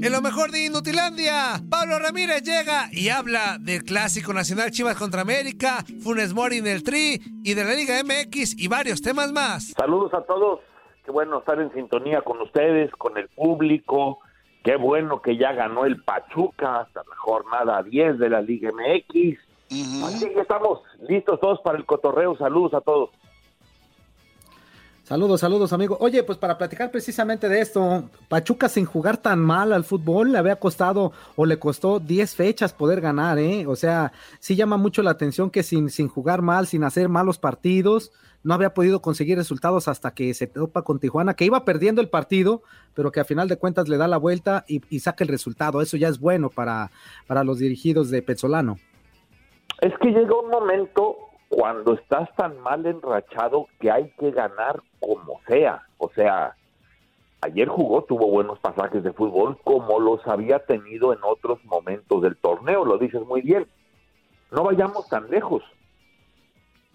En lo mejor de Inutilandia, Pablo Ramírez llega y habla del clásico nacional Chivas contra América, Funes Mori en el Tri y de la Liga MX y varios temas más. Saludos a todos, qué bueno estar en sintonía con ustedes, con el público, qué bueno que ya ganó el Pachuca hasta la jornada 10 de la Liga MX. Así que estamos listos todos para el cotorreo, saludos a todos. Saludos, saludos, amigo. Oye, pues para platicar precisamente de esto, Pachuca sin jugar tan mal al fútbol le había costado o le costó 10 fechas poder ganar, ¿eh? O sea, sí llama mucho la atención que sin, sin jugar mal, sin hacer malos partidos, no había podido conseguir resultados hasta que se topa con Tijuana, que iba perdiendo el partido, pero que a final de cuentas le da la vuelta y, saca el resultado. Eso ya es bueno para, para los dirigidos de Pezzolano. Es que llega un momento cuando estás tan mal enrachado que hay que ganar como sea. O sea, ayer jugó, tuvo buenos pasajes de fútbol como los había tenido en otros momentos del torneo, lo dices muy bien. No vayamos tan lejos.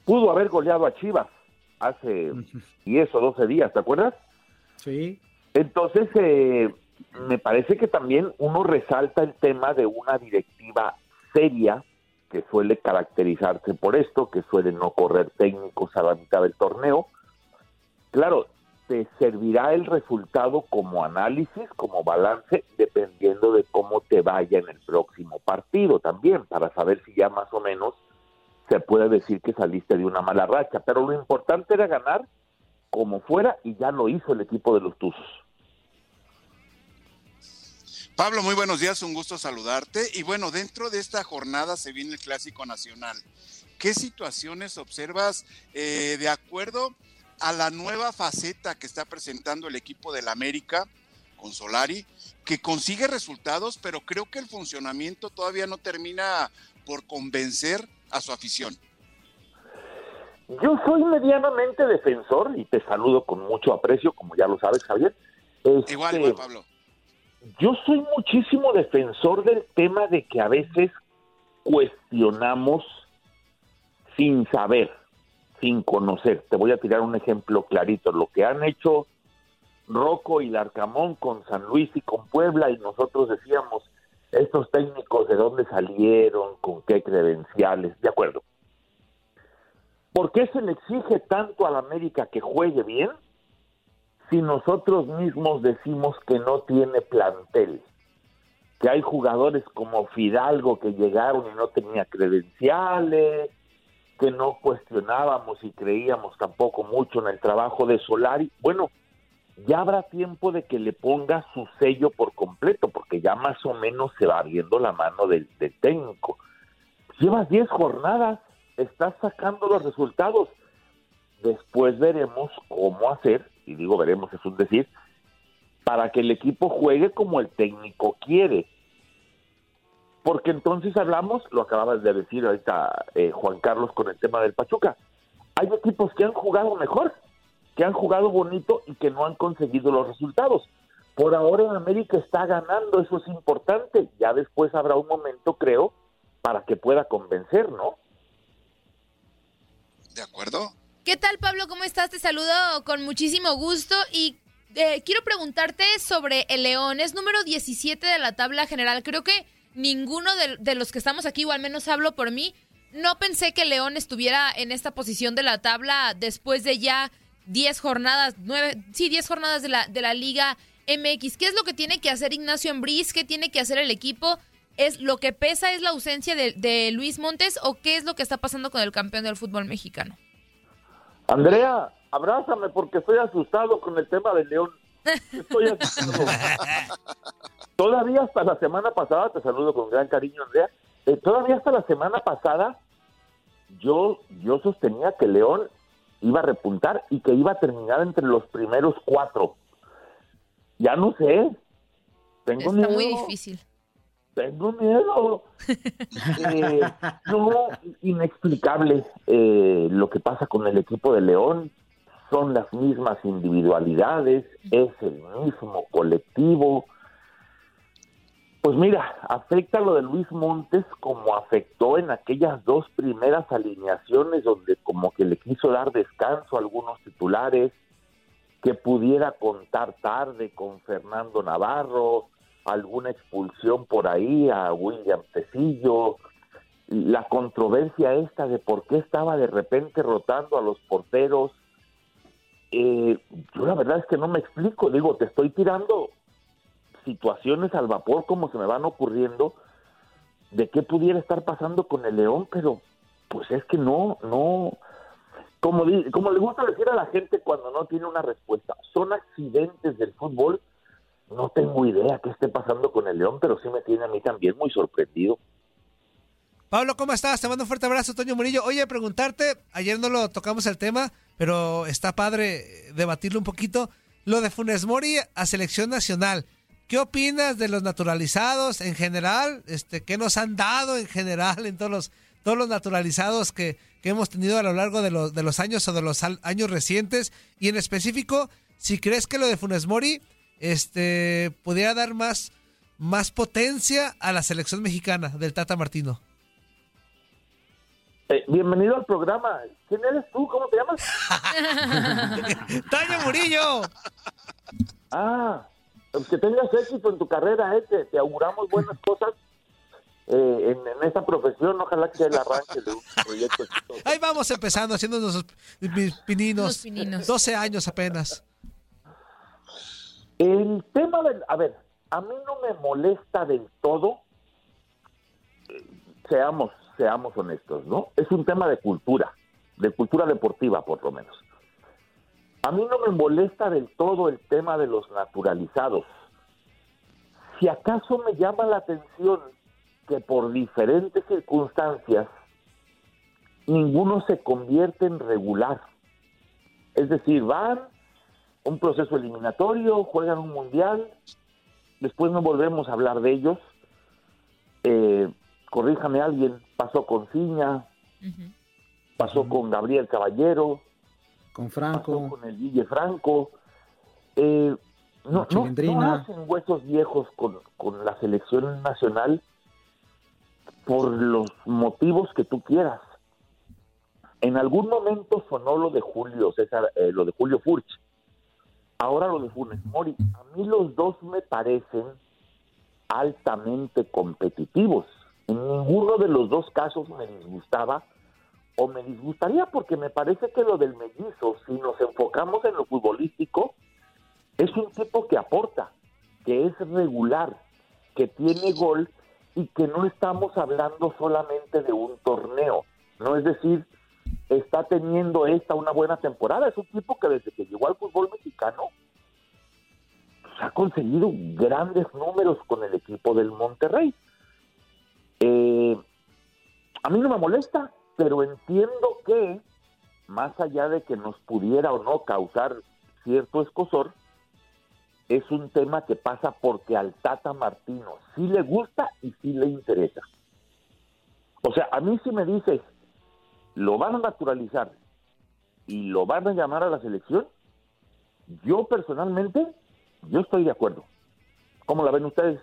Pudo haber goleado a Chivas hace 10 o 12 días, ¿te acuerdas? Sí. Entonces, eh, me parece que también uno resalta el tema de una directiva seria, que suele caracterizarse por esto, que suele no correr técnicos a la mitad del torneo. Claro, te servirá el resultado como análisis, como balance, dependiendo de cómo te vaya en el próximo partido también, para saber si ya más o menos se puede decir que saliste de una mala racha. Pero lo importante era ganar como fuera y ya lo hizo el equipo de los Tuzos. Pablo, muy buenos días, un gusto saludarte. Y bueno, dentro de esta jornada se viene el Clásico Nacional. ¿Qué situaciones observas eh, de acuerdo a la nueva faceta que está presentando el equipo del América con Solari, que consigue resultados, pero creo que el funcionamiento todavía no termina por convencer a su afición? Yo soy medianamente defensor y te saludo con mucho aprecio, como ya lo sabes, Javier. Este, igual, igual, Pablo yo soy muchísimo defensor del tema de que a veces cuestionamos sin saber, sin conocer. Te voy a tirar un ejemplo clarito. Lo que han hecho Rocco y Larcamón con San Luis y con Puebla y nosotros decíamos, estos técnicos de dónde salieron, con qué credenciales, de acuerdo. ¿Por qué se le exige tanto a la América que juegue bien? Si nosotros mismos decimos que no tiene plantel? Que hay jugadores como Fidalgo que llegaron y no tenía credenciales, que no cuestionábamos y creíamos tampoco mucho en el trabajo de Solari. Bueno, ya habrá tiempo de que le ponga su sello por completo, porque ya más o menos se va viendo la mano del, del técnico. Llevas 10 jornadas, estás sacando los resultados. Después veremos cómo hacer y digo veremos, es un decir, para que el equipo juegue como el técnico quiere. Porque entonces hablamos, lo acababas de decir ahorita eh, Juan Carlos con el tema del Pachuca, hay equipos que han jugado mejor, que han jugado bonito y que no han conseguido los resultados. Por ahora en América está ganando, eso es importante. Ya después habrá un momento, creo, para que pueda convencer, ¿no? ¿De acuerdo? ¿Qué tal, Pablo? ¿Cómo estás? Te saludo con muchísimo gusto y eh, quiero preguntarte sobre el León. Es número 17 de la tabla general. Creo que ninguno de, los que estamos aquí, o al menos hablo por mí, no pensé que León estuviera en esta posición de la tabla después de ya 10 jornadas, 9, sí, 10 jornadas de la, de la Liga MX. ¿Qué es lo que tiene que hacer Ignacio Ambriz? ¿Qué tiene que hacer el equipo? ¿Es lo que pesa es la ausencia de, de Luis Montes o qué es lo que está pasando con el campeón del fútbol mexicano? Andrea, abrázame porque estoy asustado con el tema del León. Estoy asustado. todavía hasta la semana pasada, te saludo con gran cariño, Andrea. Eh, todavía hasta la semana pasada, yo, yo sostenía que León iba a repuntar y que iba a terminar entre los primeros cuatro. Ya no sé. Tengo Está miedo. muy difícil. Tengo miedo. Eh, no, inexplicable eh, lo que pasa con el equipo de León. Son las mismas individualidades, es el mismo colectivo. Pues mira, afecta lo de Luis Montes como afectó en aquellas dos primeras alineaciones donde como que le quiso dar descanso a algunos titulares, que pudiera contar tarde con Fernando Navarro, alguna expulsión por ahí a William Tecillo, la controversia esta de por qué estaba de repente rotando a los porteros. Eh, yo la verdad es que no me explico, digo, te estoy tirando situaciones al vapor como se me van ocurriendo de qué pudiera estar pasando con el León, pero pues es que no, no, como, como le gusta decir a la gente cuando no tiene una respuesta, son accidentes del fútbol, no tengo idea qué esté pasando con el León, pero sí me tiene a mí también muy sorprendido. Pablo, ¿cómo estás? Te mando un fuerte abrazo, Toño Murillo. Oye, preguntarte, ayer no lo tocamos el tema, pero está padre debatirlo un poquito. Lo de Funes Mori a selección nacional. ¿Qué opinas de los naturalizados en general? Este, ¿Qué nos han dado en general en todos los, todos los naturalizados que, que hemos tenido a lo largo de los, de los años o de los años recientes? Y en específico, si crees que lo de Funes Mori este, pudiera dar más, más potencia a la selección mexicana del Tata Martino. Eh, bienvenido al programa. ¿Quién eres tú? ¿Cómo te llamas? ¡Taño Murillo! Ah, pues que tengas éxito en tu carrera, eh, te, te auguramos buenas cosas eh, en, en esta profesión. Ojalá que el arranque de un proyecto exitoso. Ahí vamos empezando, haciendo nuestros mis pininos. Pininos. 12 años apenas. El tema del... A ver, a mí no me molesta del todo, eh, seamos, seamos honestos, ¿no? Es un tema de cultura, de cultura deportiva por lo menos. A mí no me molesta del todo el tema de los naturalizados. Si acaso me llama la atención que por diferentes circunstancias ninguno se convierte en regular. Es decir, van un proceso eliminatorio, juegan un mundial, después no volvemos a hablar de ellos. Eh, corríjame alguien, pasó con Ciña, pasó con Gabriel Caballero, Con pasó Franco. con el Guille Franco. Eh, no, no, no hacen huesos viejos con, con la selección nacional por los motivos que tú quieras. En algún momento sonó lo de Julio César, eh, lo de Julio Furch. Ahora lo de Funes Mori. A mí los dos me parecen altamente competitivos. En ninguno de los dos casos me disgustaba o me disgustaría porque me parece que lo del mellizo, si nos enfocamos en lo futbolístico, es un tipo que aporta, que es regular, que tiene gol y que no estamos hablando solamente de un torneo. No es decir, está teniendo esta una buena temporada. Es un tipo que desde que llegó al fútbol mexicano pues, ha conseguido grandes números con el equipo del Monterrey. Eh, a mí no me molesta, pero entiendo que, más allá de que nos pudiera o no causar cierto escosor, es un tema que pasa porque al Tata Martino sí le gusta y sí le interesa. O sea, a mí si me dices, lo van a naturalizar y lo van a llamar a la selección, yo personalmente, yo estoy de acuerdo. ¿Cómo la ven ustedes?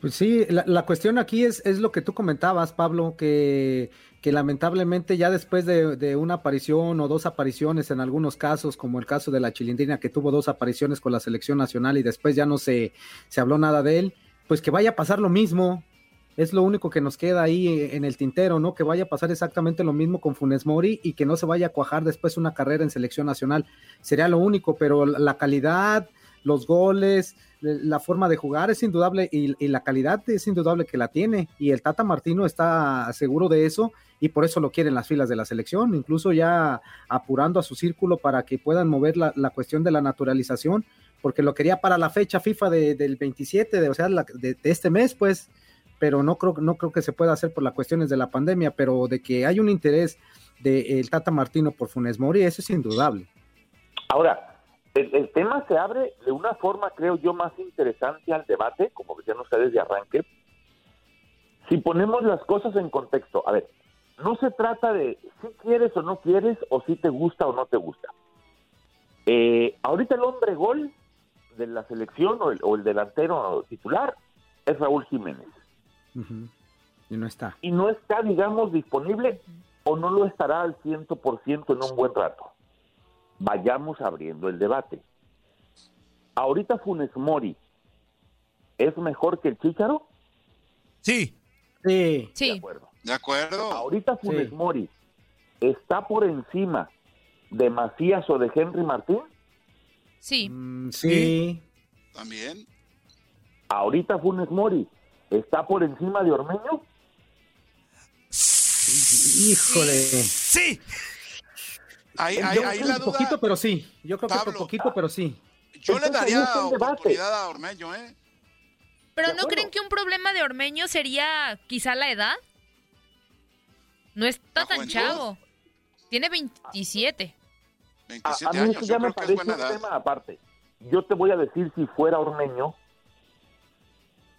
Pues sí, la, cuestión aquí es, es lo que tú comentabas, Pablo, que, que lamentablemente ya después de, de una aparición o dos apariciones en algunos casos, como el caso de la Chilindrina, que tuvo dos apariciones con la selección nacional y después ya no se, se habló nada de él, pues que vaya a pasar lo mismo. Es lo único que nos queda ahí en el tintero, ¿no? Que vaya a pasar exactamente lo mismo con Funes Mori y que no se vaya a cuajar después una carrera en selección nacional. Sería lo único, pero la calidad, los goles, la forma de jugar es indudable y, y, la calidad es indudable que la tiene y el Tata Martino está seguro de eso y por eso lo quiere en las filas de la selección, incluso ya apurando a su círculo para que puedan mover la, la cuestión de la naturalización, porque lo quería para la fecha FIFA de, del 27, de, o sea, la, de, este mes, pues, pero no creo, no creo que se pueda hacer por las cuestiones de la pandemia, pero de que hay un interés del de Tata Martino por Funes Mori, eso es indudable. Ahora, el, el tema se abre de una forma, creo yo, más interesante al debate, como decían ustedes de arranque, si ponemos las cosas en contexto. A ver, no se trata de si quieres o no quieres, o si te gusta o no te gusta. Eh, ahorita el hombre gol de la selección o el, o el delantero titular es Raúl Jiménez. Y no está. Y no está, digamos, disponible o no lo estará al 100% en un buen rato. Vayamos abriendo el debate. Ahorita Funes Mori es mejor que el Chícharo, Sí, Sí. de Sí, acuerdo. ¿De acuerdo? Ahorita Funes Sí. Mori está por encima de Macías o de Henry Martín. sí. Mm, sí. También. Ahorita Funes Mori está por encima de Ormeño. Híjole. sí. Ahí, Yo ahí, que la un duda. poquito, pero sí. Yo creo que Pablo. por poquito, pero sí. Yo le Entonces, daría debate. oportunidad a Ormeño, ¿eh? Pero ¿no creen que un problema de Ormeño sería quizá la edad? No está ¿La tan chavo. Tiene 27. A, 27 a mí años. eso Yo ya me que es parece buena un edad. tema aparte. Yo te voy a decir si fuera Ormeño,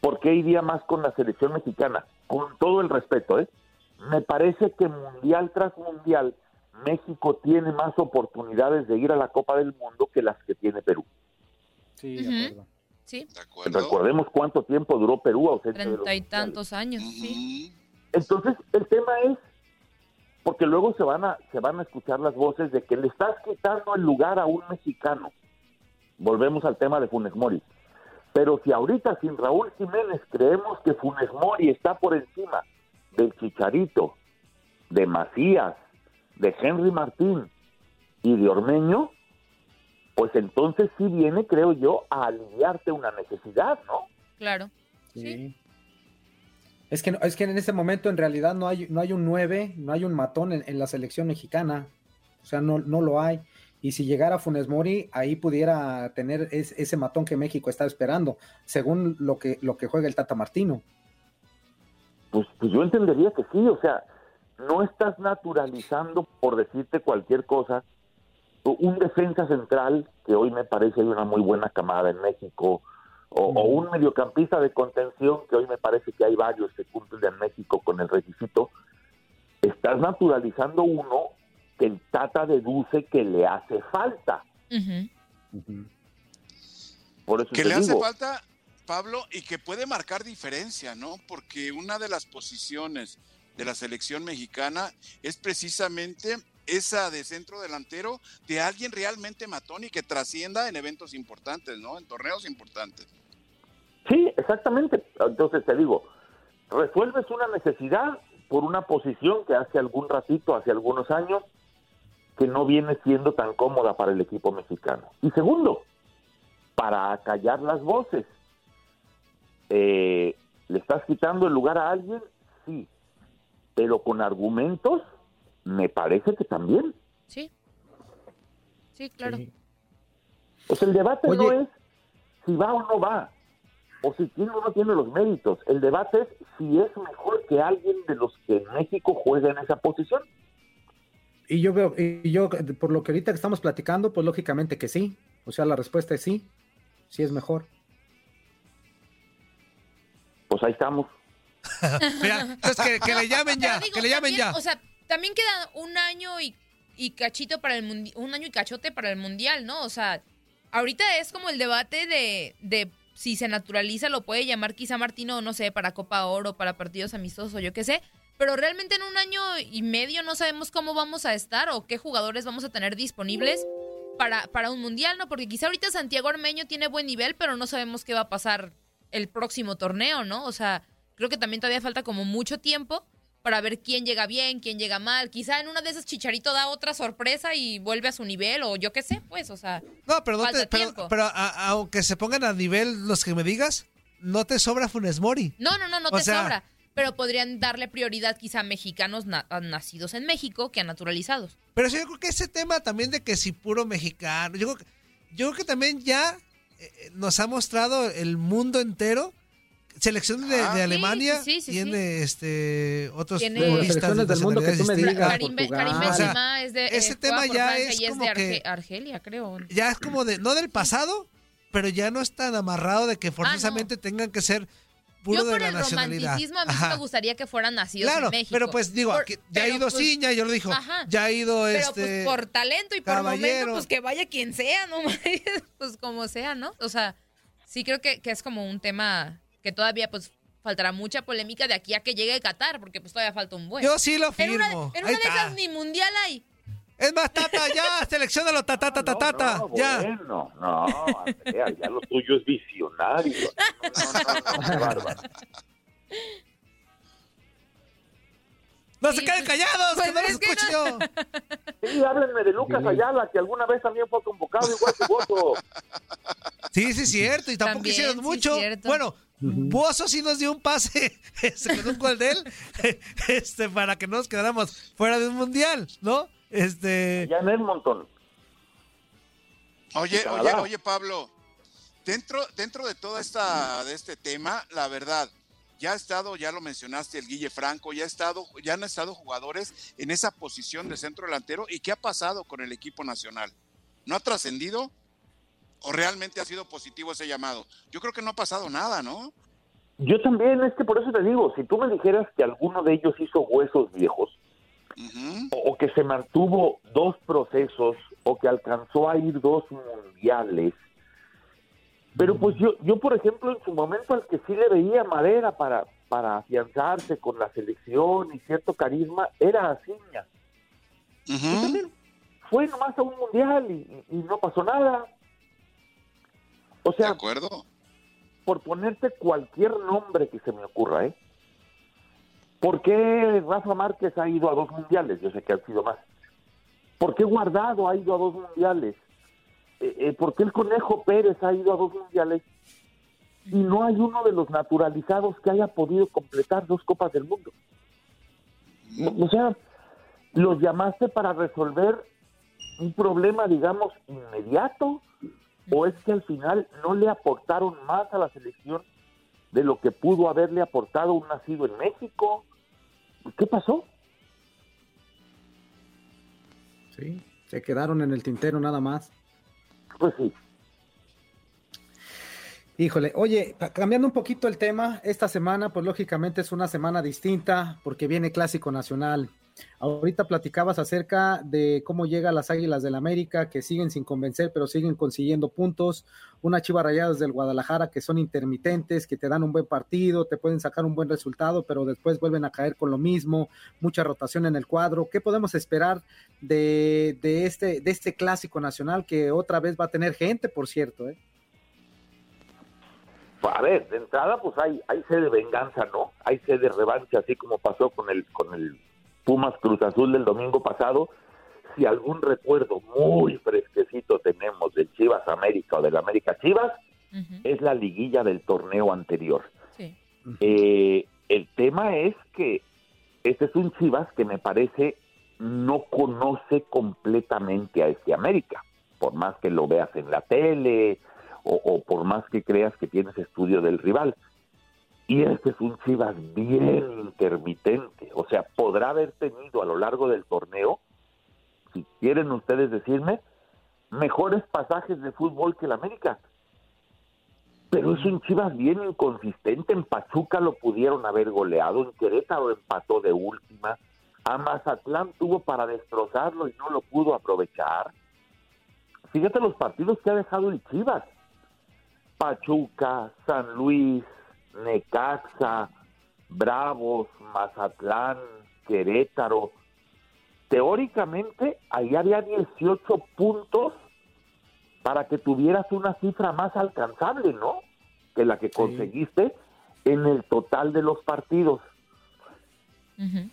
¿por qué iría más con la selección mexicana? Con todo el respeto, ¿eh? Me parece que mundial tras mundial México tiene más oportunidades de ir a la Copa del Mundo que las que tiene Perú. Sí, Ujú. de acuerdo. Sí, De acuerdo. Recordemos cuánto tiempo duró Perú ausente de los treinta y tantos años. Sí. Entonces, el tema es, porque luego se van a, se van a escuchar las voces de que le estás quitando el lugar a un mexicano. Volvemos al tema de Funes Mori. Pero si ahorita sin Raúl Jiménez creemos que Funes Mori está por encima del Chicharito, de Macías, de Henry Martín y de Ormeño, pues entonces sí viene, creo yo, a aliviarte una necesidad, ¿no? Claro. Sí. Sí. Es que, no- es que en ese momento en realidad no hay, no hay un 9, no hay un matón en, en la selección mexicana. O sea, no, no lo hay. Y si llegara Funes Mori, ahí pudiera tener es- ese matón que México está esperando, según lo que, lo que juega el Tata Martino. Pues, pues yo entendería que sí, o sea, no estás naturalizando, por decirte cualquier cosa, un defensa central, que hoy me parece hay una muy buena camada en México, o, o un mediocampista de contención, que hoy me parece que hay varios que cumplen en México con el requisito, estás naturalizando uno que el Tata deduce que le hace falta. Ujú. Por eso Que te le hace digo, falta, Pablo, y que puede marcar diferencia, ¿no? Porque una de las posiciones de la selección mexicana es precisamente esa de centro delantero de alguien realmente matón y que trascienda en eventos importantes, ¿no? En torneos importantes. Sí, exactamente. Entonces te digo, resuelves una necesidad por una posición que hace algún ratito, hace algunos años, que no viene siendo tan cómoda para el equipo mexicano. Y segundo, para acallar las voces. Eh, ¿Le estás quitando el lugar a alguien? Sí. Pero con argumentos, me parece que también. Sí. Sí, claro. Sí. Pues el debate Oye. no es si va o no va, o si tiene o no tiene los méritos. El debate es si es mejor que alguien de los que en México juega en esa posición. Y yo veo, y yo, por lo que ahorita que estamos platicando, pues lógicamente que sí. O sea, la respuesta es sí. Sí es mejor. Pues ahí estamos. Mira, entonces que, que le llamen ya, digo, que le llamen también, ya. O sea, también queda un año y, y cachito para el mundial, un año y cachote para el mundial, ¿no? O sea, ahorita es como el debate de, de si se naturaliza, lo puede llamar quizá Martino, no sé, para Copa Oro, para partidos amistosos o yo qué sé. Pero realmente en un año y medio no sabemos cómo vamos a estar o qué jugadores vamos a tener disponibles para, para un mundial, ¿no? Porque quizá ahorita Santiago Armeño tiene buen nivel, pero no sabemos qué va a pasar el próximo torneo, ¿no? O sea, creo que también todavía falta como mucho tiempo para ver quién llega bien, quién llega mal. Quizá en una de esas Chicharito da otra sorpresa y vuelve a su nivel o yo qué sé, pues, o sea, No, pero, no falta te- pero, tiempo. pero a- aunque se pongan a nivel los que me digas, no te sobra Funes Mori. no, no, no, no O te sea- sobra. Pero podrían darle prioridad quizá a mexicanos na- nacidos en México que a naturalizados. Pero sí, yo creo que ese tema también de que si puro mexicano, yo creo que, yo creo que también ya eh, nos ha mostrado el mundo entero selección de, Ah. de Alemania sí, sí, sí, tiene este otros Tiene- futbolistas de del mundo que tú me digas. Karim. Karim O sea, Benzema es de ese eh, tema ya es y es como de Arge- que- Argelia, creo. ya es como de, no del pasado, pero ya no es tan amarrado de que forzosamente tengan que ser puro Yo de por la el nacionalidad. romanticismo a mí sí me gustaría que fueran nacidos Claro, en México. pero pues digo, Por- aquí- ya ha pero, ido pues, Ciña, yo lo dijo, Ajá. ya ha ido Pero este pues por talento y por momento, pues que vaya quien sea, ¿no? pues como sea, ¿no? O sea, sí creo que, que es como un tema que todavía pues faltará mucha polémica de aquí a que llegue Qatar, porque pues todavía falta un buen. Yo sí lo en una, firmo. en una de esas ni mundial hay. Es más, Tata, ya, seleccionalo, Tata, Tata, No, Tata, no, ya. Bueno, no, Andrea, ya lo tuyo es visionario. No, no, no, no, bárbaro. No Sí, se queden pues- callados, pues que no los es que escuche yo. Sí, háblenme de Lucas. Ayala, que alguna vez también fue convocado igual que Bozo. Sí, sí, es cierto, y tampoco También, hicieron sí, mucho. cierto. Bueno, Bozo sí nos dio un pase este, con un gol de él, este, para que no nos quedáramos fuera de un mundial, ¿no? Este, Ya en Edmonton. Oye, oye, oye, Pablo, dentro, dentro de toda esta, de este tema, la verdad, ya ha estado, ya lo mencionaste, el Guille Franco, ya ha estado, ya han estado jugadores en esa posición de centro delantero. ¿Y qué ha pasado con el equipo nacional? ¿No ha trascendido? ¿O realmente ha sido positivo ese llamado? Yo creo que no ha pasado nada, ¿no? Yo también, es que por eso te digo, si tú me dijeras que alguno de ellos hizo huesos viejos, O, o que se mantuvo dos procesos, o que alcanzó a ir dos mundiales, pero pues yo, yo por ejemplo, en su momento al que sí le veía madera para, para afianzarse con la selección y cierto carisma, era Aciña. Ujú. también fue nomás a un mundial y, y- no pasó nada. O ¿De sea, acuerdo? por ponerte cualquier nombre que se me ocurra, ¿eh? ¿Por qué Rafa Márquez ha ido a dos mundiales? Yo sé que han sido más. ¿Por qué Guardado ha ido a dos mundiales? Eh, eh, ¿Por qué el Conejo Pérez ha ido a dos mundiales? Y no hay uno de los naturalizados que haya podido completar dos Copas del Mundo. O sea, los llamaste para resolver un problema, digamos, inmediato, o es que al final no le aportaron más a la selección de lo que pudo haberle aportado un nacido en México. ¿Qué pasó? Sí, se quedaron en el tintero nada más. Pues sí, Híjole, oye, cambiando un poquito el tema, esta semana, pues lógicamente es una semana distinta porque viene Clásico Nacional. Ahorita platicabas acerca de cómo llega las Águilas del América, que siguen sin convencer, pero siguen consiguiendo puntos. Una Chiva Rayadas del Guadalajara que son intermitentes, que te dan un buen partido, te pueden sacar un buen resultado, pero después vuelven a caer con lo mismo. Mucha rotación en el cuadro. ¿Qué podemos esperar de, de este, de este Clásico Nacional que otra vez va a tener gente, por cierto? ¿eh? a ver, de entrada pues hay, hay sed de venganza, ¿no? Hay sed de revancha, así como pasó con el, con el Pumas Cruz Azul del domingo pasado. Si algún recuerdo muy fresquecito tenemos del Chivas América o del América Chivas, es la liguilla del torneo anterior. sí. Eh, el tema es que este es un Chivas que me parece no conoce completamente a este América, por más que lo veas en la tele o, o por más que creas que tienes estudio del rival. Y este es un Chivas bien intermitente, o sea, podrá haber tenido a lo largo del torneo, si quieren ustedes decirme, mejores pasajes de fútbol que el América pero es un Chivas bien inconsistente. En Pachuca lo pudieron haber goleado, en Querétaro empató de última, a Mazatlán tuvo para destrozarlo y no lo pudo aprovechar. Fíjate los partidos que ha dejado el Chivas. Pachuca, San Luis, Necaxa, Bravos, Mazatlán, Querétaro. Teóricamente, ahí había 18 puntos para que tuvieras una cifra más alcanzable, ¿no? Que la que conseguiste en el total de los partidos.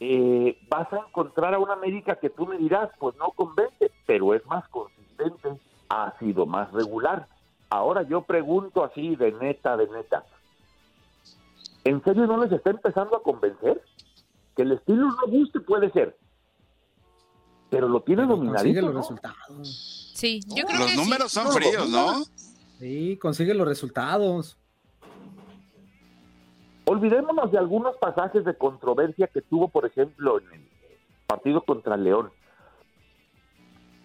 Eh, vas a encontrar a una América que tú me dirás, pues no convence, pero es más consistente, ha sido más regular. Ahora yo pregunto así de neta, de neta, ¿en serio no les está empezando a convencer? Que el estilo no guste puede ser, pero lo tiene dominadito, consigue los ¿no? resultados. Sí, yo creo Los que números sí. son No, fríos, ¿no? Sí, consigue los resultados. olvidémonos de algunos pasajes de controversia que tuvo, por ejemplo, en el partido contra León.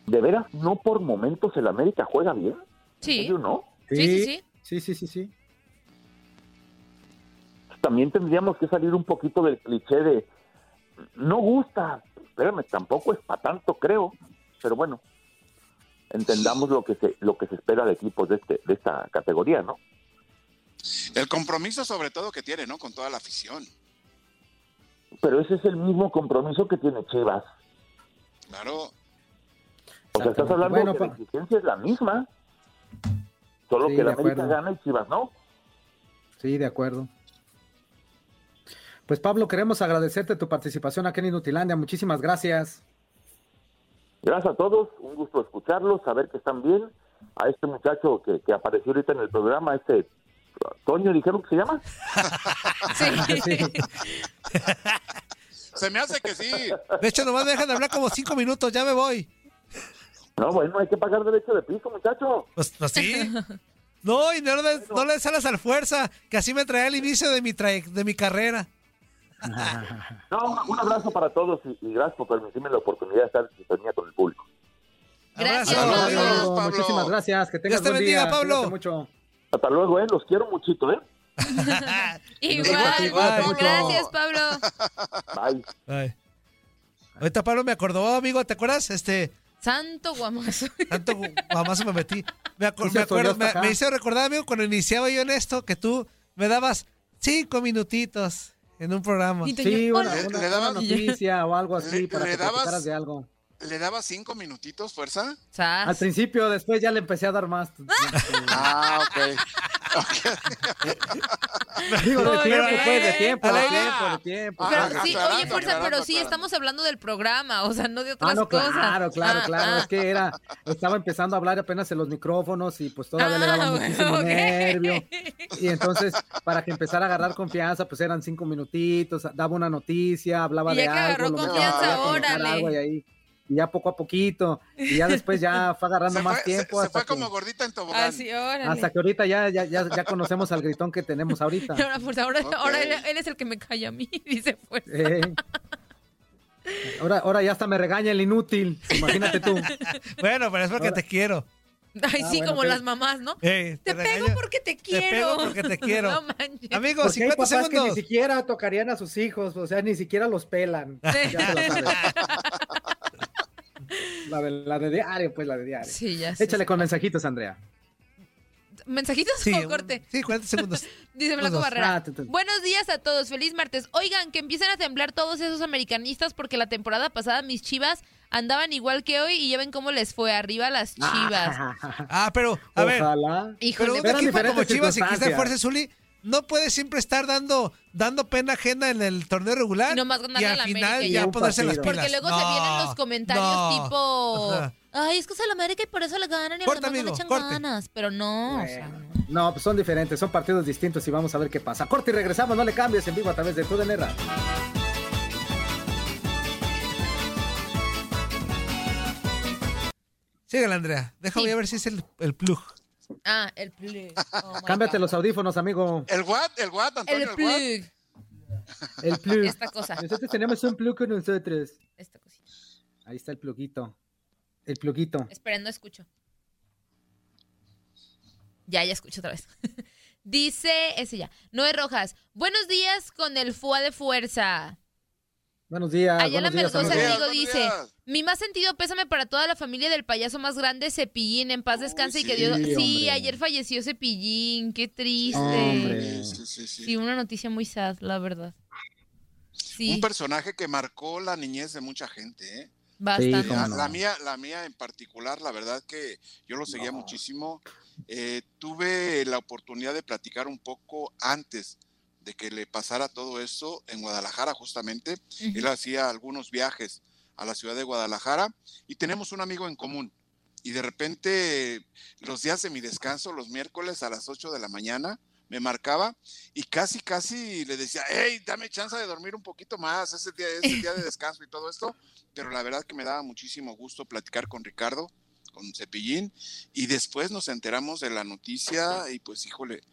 ¿De veras no por momentos el América juega bien? Sí. ¿En serio no? Sí, sí, sí. Sí, sí, sí, sí. También tendríamos que salir un poquito del cliché de no gusta, espérame, tampoco es para tanto, creo, pero bueno, entendamos lo que se lo que se espera de equipos de este de esta categoría, ¿no? El compromiso sobre todo que tiene, ¿no? Con toda la afición. Pero ese es el mismo compromiso que tiene Chivas. Claro. O sea, estás hablando Bueno, de que la exigencia es la misma, solo Sí, que la América acuerdo. gana y Chivas no. Sí, de acuerdo. Pues Pablo, queremos agradecerte tu participación aquí en Inutilandia. Muchísimas gracias. Gracias a todos, un gusto escucharlos, saber que están bien. A este muchacho que, que apareció ahorita en el programa, este Toño, dijeron que se llama. Sí. Se me hace que sí. De hecho, nomás me dejan hablar como cinco minutos, ya me voy. No, bueno, hay que pagar derecho de piso, muchacho. Pues, pues sí. No, y no le, des- no le des alas al fuerza, que así me traía al inicio de mi, traye- de mi carrera. No, un, abrazo para todos y, y gracias por permitirme la oportunidad de estar en sintonía con el público. Gracias. Pablo. Muchísimas gracias. Que tengas Dios te buen bendiga, día. Pablo. Mucho. Hasta luego, ¿eh? Los quiero muchito, ¿eh? Igual. Igual. Gracias, Pablo. Bye. Ay. Ahorita Pablo me acordó, amigo, ¿te acuerdas? Este, Santo guamazo. tanto mamazo me metí. Me, acu- me acuerdo, me, acá. me hizo recordar, amigo, cuando iniciaba yo en esto, que tú me dabas cinco minutitos en un programa. Sí, Hola. una, Le- una- noticia o algo así Le- para le que dabas- platicaras de algo. ¿Le daba cinco minutitos, fuerza? Sas. Al principio, después ya le empecé a dar más. Ah, ok. Digo, de tiempo, pues, de tiempo, de tiempo, de tiempo. Pero Ah, sí, oye, fuerza, pero sí, estamos hablando del programa, o sea, no de otras Ah, no, cosas. claro, claro, Ah, claro. ah. Es que era, estaba empezando a hablar apenas en los micrófonos y pues todavía le daba muchísimo nervio. Y entonces, para que empezara a agarrar confianza, pues eran cinco minutitos, daba una noticia, hablaba Y ya de que algo. agarró lo mejor confianza, órale. Y ya poco a poquito, y ya después ya fue agarrando Se más fue, tiempo. se- se hasta, fue que, como gordita en tobogán. Así, órale. hasta que ahorita ya, ya, ya, ya conocemos al gritón que tenemos ahorita. Ahora, pues ahora, Ok. ahora él, él es el que me calla a mí, dice pues. Eh. Ahora, ahora ya hasta me regaña el inútil. Imagínate tú. Bueno, pero es porque Ahora- te quiero. Ay, Ah, sí, bueno, como las mamás, ¿no? Te pego porque te quiero. pego porque te quiero. No manches. Amigos, Porque hay 50 papás que ni segundos. siquiera tocarían a sus hijos, o sea, ni siquiera los pelan. Ya se la de, la de diario, pues la de diario. Sí, ya sé. Échale con mensajitos, Andrea. ¿Mensajitos Sí, o corte? sí, 40 segundos. Dice Blanco. Barrera. Ah. Buenos días a todos, feliz martes. Oigan, que empiecen a temblar todos esos americanistas porque la temporada pasada mis chivas andaban igual que hoy y ya ven cómo les fue arriba las chivas. Ah, pero, a ver, Ojalá. Híjole, pero equipo como Chivas y circunstancias. Fuerza Zuli no puede siempre estar dando dando pena ajena en el torneo regular Y nomás y al la final ya ponerse las Porque pilas. Porque luego se No, vienen los comentarios no. tipo, Ajá. ay, es que es el América y por eso le ganan y los demás no amigo, le echan corte. ganas. Pero no, o sea, Bueno. no. No, pues son diferentes, son partidos distintos y vamos a ver qué pasa. Corte y regresamos, no le cambies en vivo a través de tu Radio. Sígale, Andrea. Déjame Sí. ver si es el, el plug. Ah, el plug. Oh Cámbiate God. los audífonos, amigo. ¿El what? ¿El what, Antonio? El plug. El plug. Esta cosa. Nosotros tenemos un plug con nosotros. Esta cosita. Ahí está el pluguito. El pluguito. Esperen, no escucho. Ya, ya escucho otra vez. Dice, ese ya. Noé Rojas. Buenos días con el FUA de fuerza. Buenos días. Ayala buenos días, Rigo buenos dice, días. mi más sentido pésame para toda la familia del payaso más grande, Cepillín, en paz Uy, descanse y que sí, Dios... Sí, ayer falleció Cepillín, qué triste. Sí, sí, sí. Sí, una noticia muy sad, la verdad. Sí, Un personaje que marcó la niñez de mucha gente, ¿eh? bastante. la mía, la mía en particular, la verdad que yo lo seguía muchísimo. Eh, tuve la oportunidad de platicar un poco antes de que le pasara todo eso en Guadalajara, justamente. Él hacía algunos viajes a la ciudad de Guadalajara y tenemos un amigo en común. Y de repente, los días de mi descanso, los miércoles a las 8 de la mañana, me marcaba y casi, casi le decía, hey, dame chance de dormir un poquito más, ese día, ese día de descanso y todo esto. Pero la verdad que me daba muchísimo gusto platicar con Ricardo, con Cepillín, y después nos enteramos de la noticia y pues, híjole,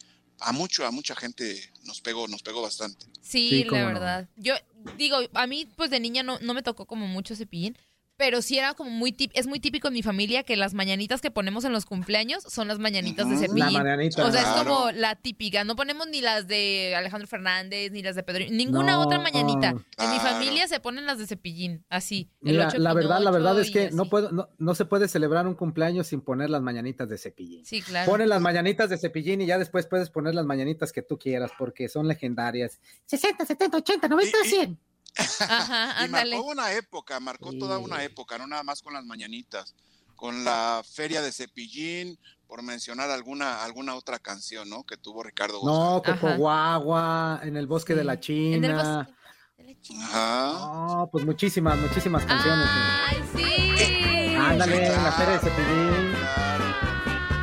a mucho, a mucha gente nos pegó, nos pegó bastante. Sí, Sí, la no. verdad. Yo digo, a mí pues de niña no, no me tocó como mucho cepillín, pero sí era como muy tip, es muy típico en mi familia que las mañanitas que ponemos en los cumpleaños son las mañanitas de cepillín. La mañanita. O sea, es como la típica. No ponemos ni las de Alejandro Fernández, ni las de Pedro. Ninguna No, otra mañanita. En mi claro. familia se ponen las de cepillín, así. el Mira, ocho la verdad, la verdad es y que no puedo, no, no se puede celebrar un cumpleaños sin poner las mañanitas de cepillín. Sí, claro. Ponen las mañanitas de cepillín y ya después puedes poner las mañanitas que tú quieras porque son legendarias. 60, 70, 80, 90, Y- y- 100. Ajá, Y ándale. marcó una época, marcó toda una época, no nada más con las mañanitas, con la feria de Cepillín, por mencionar alguna, alguna otra canción, ¿no? Que tuvo Ricardo No, González. Coco Ajá. Guagua, en el bosque de la En el China. bosque de la China. Ajá. No, pues muchísimas, muchísimas canciones. Ay, sí. Ándale, Sí, en la feria de Cepillín. Claro.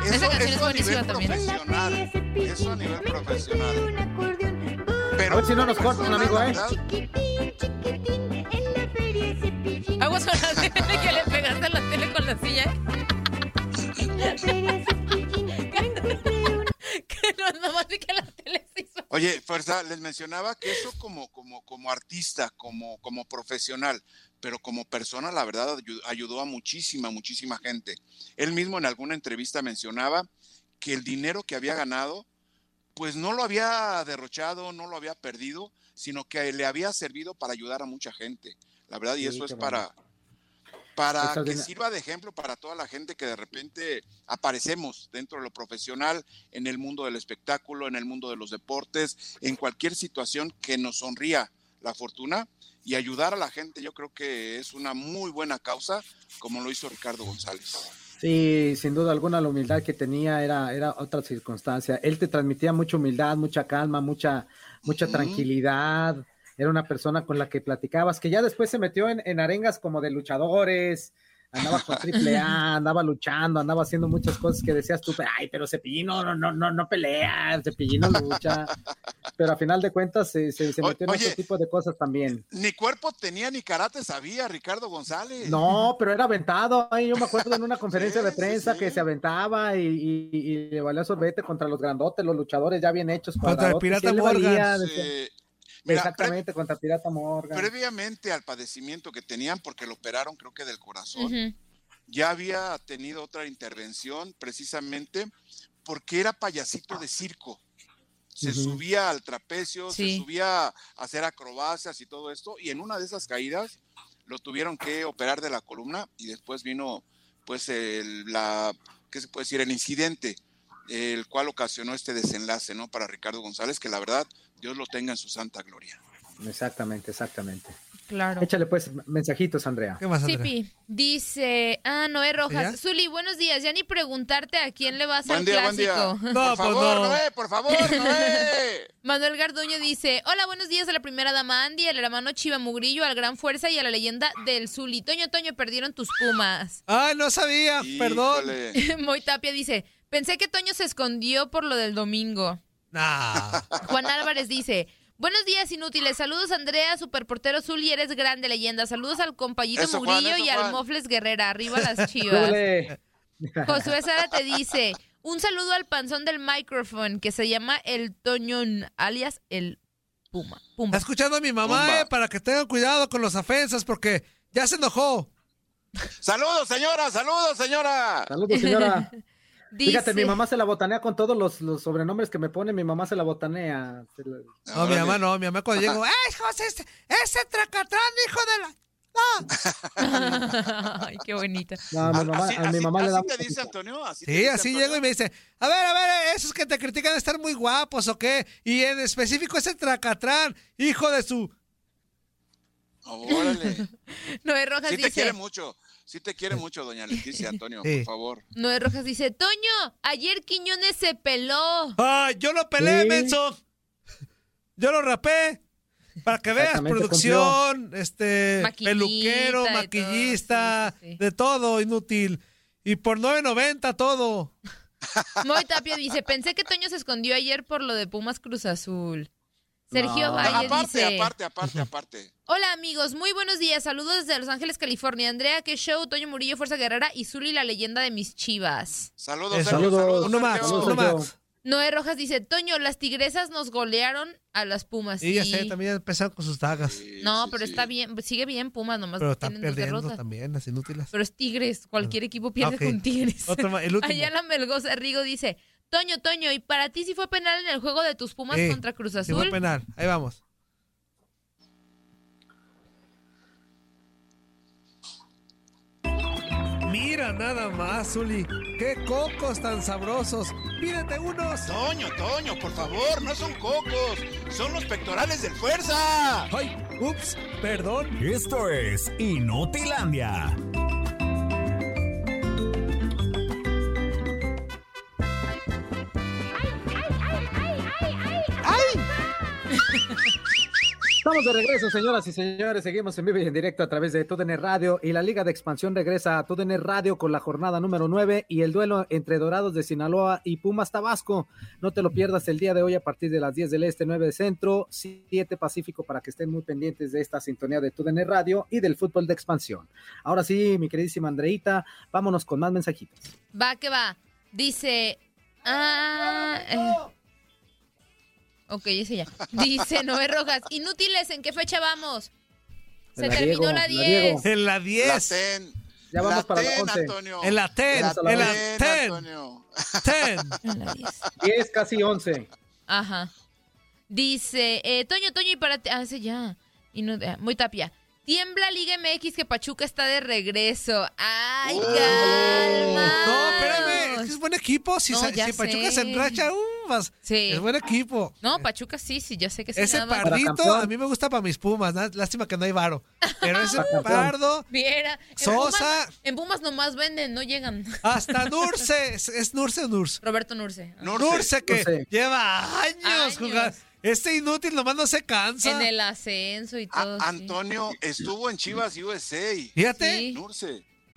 Esa canción es eso buenísima también. profesional. Eso a nivel profesional. Pero A ver si no nos cortan, amigo, ¿eh? Aguas con la tele que le pegaste a la tele con la silla. que no, nomás vi que la tele se hizo. Oye, Fuerza, les mencionaba que eso como, como, como artista, como, como profesional, pero como persona, la verdad, ayu- ayudó a muchísima, muchísima gente. Él mismo en alguna entrevista mencionaba que el dinero que había ganado, pues no lo había derrochado, no lo había perdido, sino que le había servido para ayudar a mucha gente. La verdad, y Sí, eso es para, para que sirva de ejemplo para toda la gente que de repente aparecemos dentro de lo profesional, en el mundo del espectáculo, en el mundo de los deportes, en cualquier situación que nos sonría la fortuna y ayudar a la gente, yo creo que es una muy buena causa, como lo hizo Ricardo González. Sí, sin duda alguna la humildad que tenía era, era otra circunstancia. Él te transmitía mucha humildad, mucha calma, mucha, mucha tranquilidad. Era una persona con la que platicabas, que ya después se metió en, en arengas como de luchadores, andaba con triple A, andaba luchando, andaba haciendo muchas cosas que decías tú, ay, pero Cepillín no, no, no, no, no pelea, Cepillín no lucha. Pero a final de cuentas se, se, se O- metió en oye. otro tipo de cosas también. Ni cuerpo tenía ni karate sabía Ricardo González. No, pero era aventado. Ay, yo me acuerdo en una conferencia Sí, de prensa sí. que se aventaba y, y- y le valía sorbete contra los grandotes, los luchadores ya bien hechos. Contra el Pirata Morgan. valía, Sí. decía- Mira, exactamente, contra Pirata Morgan. previamente al padecimiento que tenían, porque lo operaron creo que del corazón, ya había tenido otra intervención precisamente porque era payasito de circo. Se subía al trapecio, Sí. se subía a hacer acrobacias y todo esto, y en una de esas caídas lo tuvieron que operar de la columna y después vino pues el, la, ¿qué se puede decir? El incidente, el cual ocasionó este desenlace, ¿no? Para Ricardo González, que la verdad, Dios lo tenga en su santa gloria. Exactamente, exactamente. Claro. Échale pues mensajitos, Andrea. ¿Qué más, Andrea? Sipi, dice, ah, Noé Rojas. ¿Ya? Zuli, buenos días. Ya ni preguntarte a quién le vas Buen al día, buen día. clásico. No, por pues favor, no. Noé, por favor, Noé. Manuel Garduño dice, hola, buenos días a la primera dama Andy, al hermano Chiva Mugrillo, al Gran Fuerza y a la leyenda del Zuli. Toño, Toño, perdieron tus pumas. Ay, no sabía, perdón. Moy Tapia dice, pensé que Toño se escondió por lo del domingo. Nah. Juan Álvarez dice, buenos días inútiles, saludos Andrea, superportero Zuli, eres grande leyenda, saludos al compayito Eso, Juan, eso, y al Juan. Mofles Guerrera, arriba las chivas. Josué Sara te dice, un saludo al panzón del micrófono que se llama el Toñón, alias el Puma. Pumba. Está escuchando a mi mamá, Pumba. eh, para que tengan cuidado con los ofensas, porque ya se enojó. Saludos, señora, saludos, señora. Saludos, señora. Dice, Fíjate, mi mamá se la botanea con todos los, los sobrenombres que me pone, mi mamá se la botanea. Se la- No, mi mamá no, mi mamá cuando llego, ¡eh, José, ese, ese tracatrán, hijo de la... Ay, qué bonita. No, mi mamá, así, a mi así- mamá le así te dice. Antonio. Así te Sí, dice así Antonio? llego y me dice, a ver, a ver, esos que te critican de estar muy guapos o qué, y en específico ese tracatrán, hijo de su... Órale. Noé Rojas Sí te dice, quiere mucho. Sí te quiere mucho, doña Leticia, Antonio, Sí. por favor. Noé Rojas dice, Toño, ayer Quiñones se peló. ¡Ay, yo lo peleé, Sí. menso! Yo lo rapé. Para que veas, producción, este, Maquillista peluquero, todo, maquillista, sí, sí, sí. de todo, inútil. Y por 9.90 todo. Moy Tapia dice, pensé que Toño se escondió ayer por lo de Pumas Cruz Azul. Sergio No. Valle aparte, dice, aparte, aparte, aparte. hola amigos, muy buenos días, saludos desde Los Ángeles, California. Andrea, qué show, Toño Murillo, Fuerza Guerrera y Zuli, la leyenda de mis chivas. Saludos. Sergio, Saludos. saludos, Uno más. Saludos, uno más. Noé Rojas dice, Toño, las tigresas nos golearon a las Pumas. Y ya Sí. sé, también empezaron con sus dagas. Sí, No, sí, pero sí. está bien, sigue bien Pumas, nomás Pero están perdiendo derrotas. también, las inútiles. Pero es Tigres, cualquier equipo pierde con Tigres. Otro el último. Ayala Melgoza Rigo dice, Toño, Toño, ¿y para ti sí fue penal en el juego de tus Pumas Sí, contra Cruz Sí, Azul? fue penal. Ahí vamos. Mira nada más, Zuli. ¡Qué cocos tan sabrosos! ¡Pídete unos! Toño, Toño, por favor, no son cocos, son los pectorales del fuerza. ¡Ay! ¡Ups! Perdón. Esto es Inutilandia. Estamos de regreso, señoras y señores. Seguimos en vivo y en directo a través de TUDN Radio y la Liga de Expansión regresa a TUDN Radio con la jornada número 9 y el duelo entre Dorados de Sinaloa y Pumas Tabasco. No te lo pierdas el día de hoy a partir de las 10 del Este, 9 de Centro, 7 Pacífico para que estén muy pendientes de esta sintonía de TUDN Radio y del fútbol de expansión. Ahora sí, mi queridísima Andreita, vámonos con más mensajitos. Va que va. Dice. Ah, eh. Ok, ese ya. Dice Noé Rojas. Inútiles, ¿en qué fecha vamos? Se La terminó Diego, la la 10. Diego. En la La 10. ten. Ya vamos la para la ten, 11. Antonio. En la 10. Vamos a la En la ten, 10. Antonio. 10. En la 10. 10, casi 11. Ajá. Dice, eh, Toño, Toño, y para ti. Ah, ese ya. Y no, ah, muy tapia. Tiembla Liga MX que Pachuca está de regreso. ¡Ay, calma! No, espérame. Es que es buen equipo. Si, No, sa- ya si Pachuca sé. se enracha, uh, Sí. es buen equipo. No, Pachuca sí, sí, yo sé que sí. Ese nada pardito a mí me gusta para mis pumas. Lástima que no hay varo. Pero ese pardo, Viera. En Sosa. Pumas, en Pumas nomás venden, no llegan. hasta Nurse. ¿Es, es Nurse o Nurse? Roberto Nurse. Ah. Nurse. Nurse que Nurse. lleva años, Años. jugando. Este inútil nomás no se cansa. En el ascenso y A- todo. sí. Antonio estuvo en Chivas USA. Fíjate. Sí. Nurse.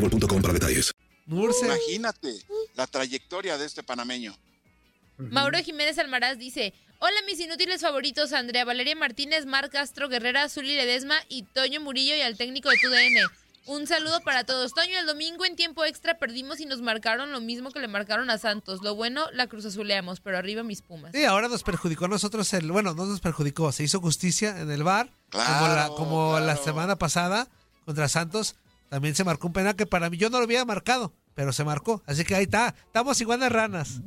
boostmobile.com para detalles. Imagínate la trayectoria de este panameño. Mauro Jiménez Almaraz dice: Hola, mis inútiles favoritos, Andrea Valeria Martínez, Mar Castro, Guerrera, Zuli Ledesma y Toño Murillo y al técnico de TUDN. Un saludo para todos. Toño, el domingo en tiempo extra perdimos y nos marcaron lo mismo que le marcaron a Santos. Lo bueno, la cruz azuleamos, pero arriba mis pumas. Sí, ahora nos perjudicó a nosotros el. Bueno, no nos perjudicó, se hizo justicia en el bar. como la, Claro, como la claro. semana pasada contra Santos. También se marcó un penal que para mí yo no lo había marcado, pero se marcó. Así que ahí está. Estamos igual de ranas.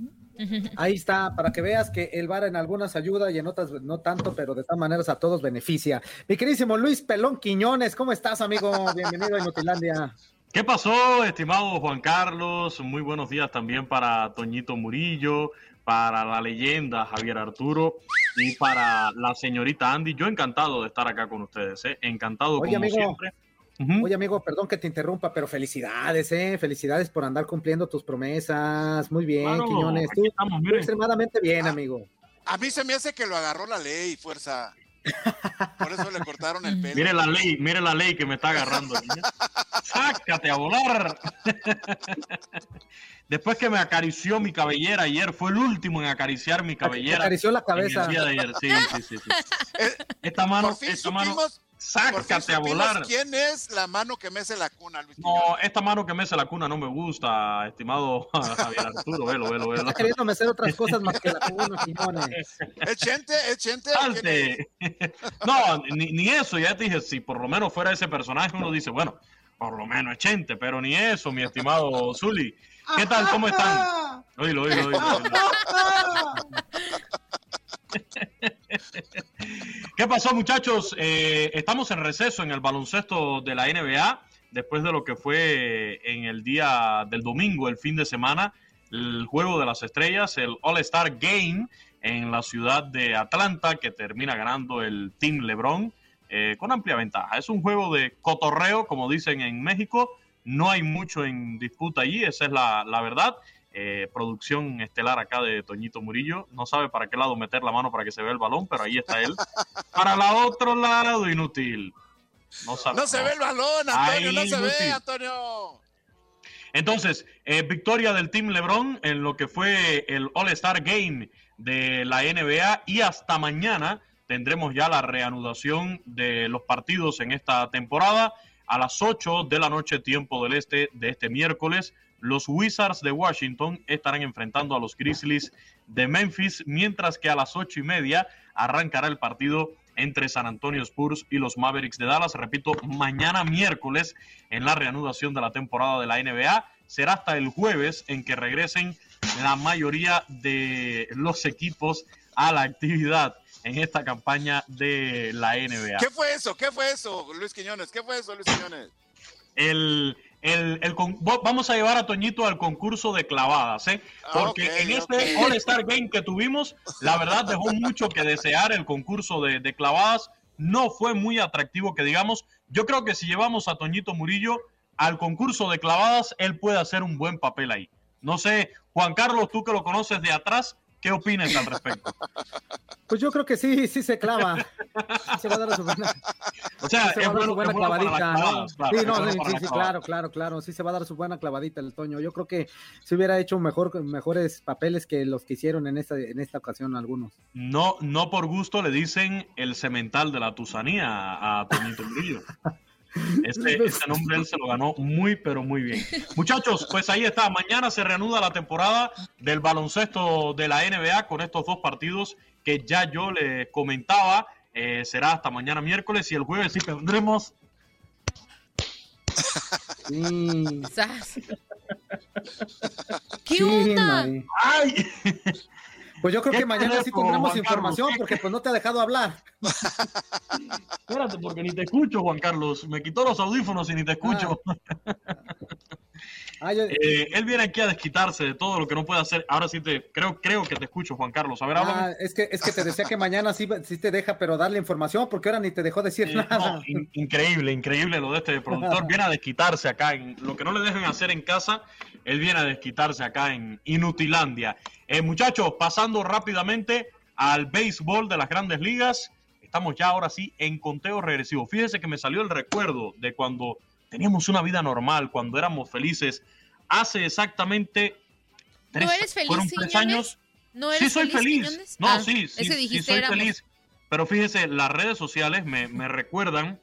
Ahí está, para que veas que el VAR en algunas ayuda y en otras no tanto, pero de todas maneras a todos beneficia. Mi queridísimo Luis Pelón Quiñones, ¿cómo estás, amigo? Bienvenido a Inutilandia. ¿Qué pasó, estimado Juan Carlos? Muy buenos días también para Toñito Murillo, para la leyenda Javier Arturo y para la señorita Andy. Yo encantado de estar acá con ustedes, ¿eh? encantado Oye, como amigo. siempre. Oye, amigo, perdón que te interrumpa, pero felicidades, ¿eh? Felicidades por andar cumpliendo tus promesas. Muy bien, Claro, Quiñones. Tú, estamos, tú extremadamente bien, Ah. amigo. A mí se me hace que lo agarró la ley, fuerza. Por eso le cortaron el pelo. Mire la ley, mire la ley que me está agarrando. niña. ¡Sácate a volar! Después que me acarició mi cabellera ayer, fue el último en acariciar mi cabellera. acarició la en cabeza. el día de ayer. Sí, sí, sí, sí. Eh, Esta mano, por fin esta mano, supimos, sácate a volar. quién es la mano que mece la cuna, Luis. No, esta mano que mece la cuna no me gusta, estimado Javier Arturo, velo, velo, velo. Está queriendo hacer otras cosas más que la cuna, Quiñones. ¿Es Chente? ¿Es? Salte. No, ni, ni eso, ya te dije, si por lo menos fuera ese personaje, uno dice, bueno, por lo menos es Chente, pero ni eso, mi estimado Zuli. ¿Qué tal? ¿Cómo están? Oílo, oílo, oílo. oílo. ¿Qué pasó, muchachos? Eh, estamos en receso en el baloncesto de la NBA, después de lo que fue en el día del domingo, el fin de semana, el juego de las estrellas, el All-Star Game en la ciudad de Atlanta, que termina ganando el Team LeBron eh, con amplia ventaja. Es un juego de cotorreo, como dicen en México. No hay mucho en disputa allí, esa es la, la verdad. Eh, producción estelar acá de Toñito Murillo. No sabe para qué lado meter la mano para que se vea el balón, pero ahí está él. Para el otro lado, inútil. No, sabe, No se ve el balón, Antonio, no se ve, Antonio. Entonces, eh, victoria del Team LeBron en lo que fue el All-Star Game de la NBA y hasta mañana tendremos ya la reanudación de los partidos en esta temporada. A las 8 de la noche, tiempo del este de este miércoles, los Wizards de Washington estarán enfrentando a los Grizzlies de Memphis, mientras que a las ocho y media arrancará el partido entre San Antonio Spurs y los Mavericks de Dallas. Repito, mañana miércoles en la reanudación de la temporada de la NBA. Será hasta el jueves en que regresen la mayoría de los equipos a la actividad en esta campaña de la NBA. ¿Qué fue eso? ¿Qué fue eso, Luis Quiñones? ¿Qué fue eso, Luis Quiñones? El, el, el vamos a llevar a Toñito al concurso de clavadas, ¿eh? Ah, Porque okay, en este okay. All-Star Game que tuvimos, la verdad dejó mucho que desear el concurso de, de clavadas. No fue muy atractivo que digamos. Yo creo que si llevamos a Toñito Murillo al concurso de clavadas, él puede hacer un buen papel ahí. No sé, Juan Carlos, tú que lo conoces de atrás, ¿qué opinas al respecto? Pues yo creo que sí, sí se clava. Sí se va a dar su buena, O sea, sí se va a dar su buena clavadita. ¿no? clavadas, claro, sí, no, sí, sí, claro, claro, claro. Sí se va a dar su buena clavadita el Toño. Yo creo que si hubiera hecho mejor, mejores papeles que los que hicieron en esta, en esta ocasión algunos. No, no por gusto le dicen el cemental de la Tusanía a Toñito Murillo. Este, este nombre él se lo ganó muy, pero muy bien. Muchachos, pues ahí está. Mañana se reanuda la temporada del baloncesto de la NBA con estos dos partidos que ya yo les comentaba. Eh, será hasta mañana miércoles y el jueves sí tendremos. ¿Qué onda? ¡Ay! Pues yo creo ¿Qué que mañana sí tendremos información Carlos? porque pues no te ha dejado hablar. Espérate, porque ni te escucho, Juan Carlos. Me quitó los audífonos y ni te escucho. Ah, yo- Eh, él viene aquí a desquitarse de todo lo que no puede hacer. Ahora sí te creo, creo que te escucho, Juan Carlos. A ver, ah, es que es que te decía que mañana sí, sí te deja, pero darle información porque ahora ni te dejó decir Eh, nada. no, in- increíble, increíble lo de este productor. Viene a desquitarse acá en lo que no le dejan hacer en casa. Él viene a desquitarse acá en Inutilandia. Eh, muchachos, pasando rápidamente al béisbol de las grandes ligas. Estamos ya ahora sí en conteo regresivo. Fíjese que me salió el recuerdo de cuando teníamos una vida normal, cuando éramos felices. Hace exactamente tres, ¿No eres feliz, fueron tres años. ¿No Sí, eres soy feliz. Quiñones? No, Ah, sí, sí, Ese sí soy éramos. feliz. Pero fíjese, las redes sociales me, me recuerdan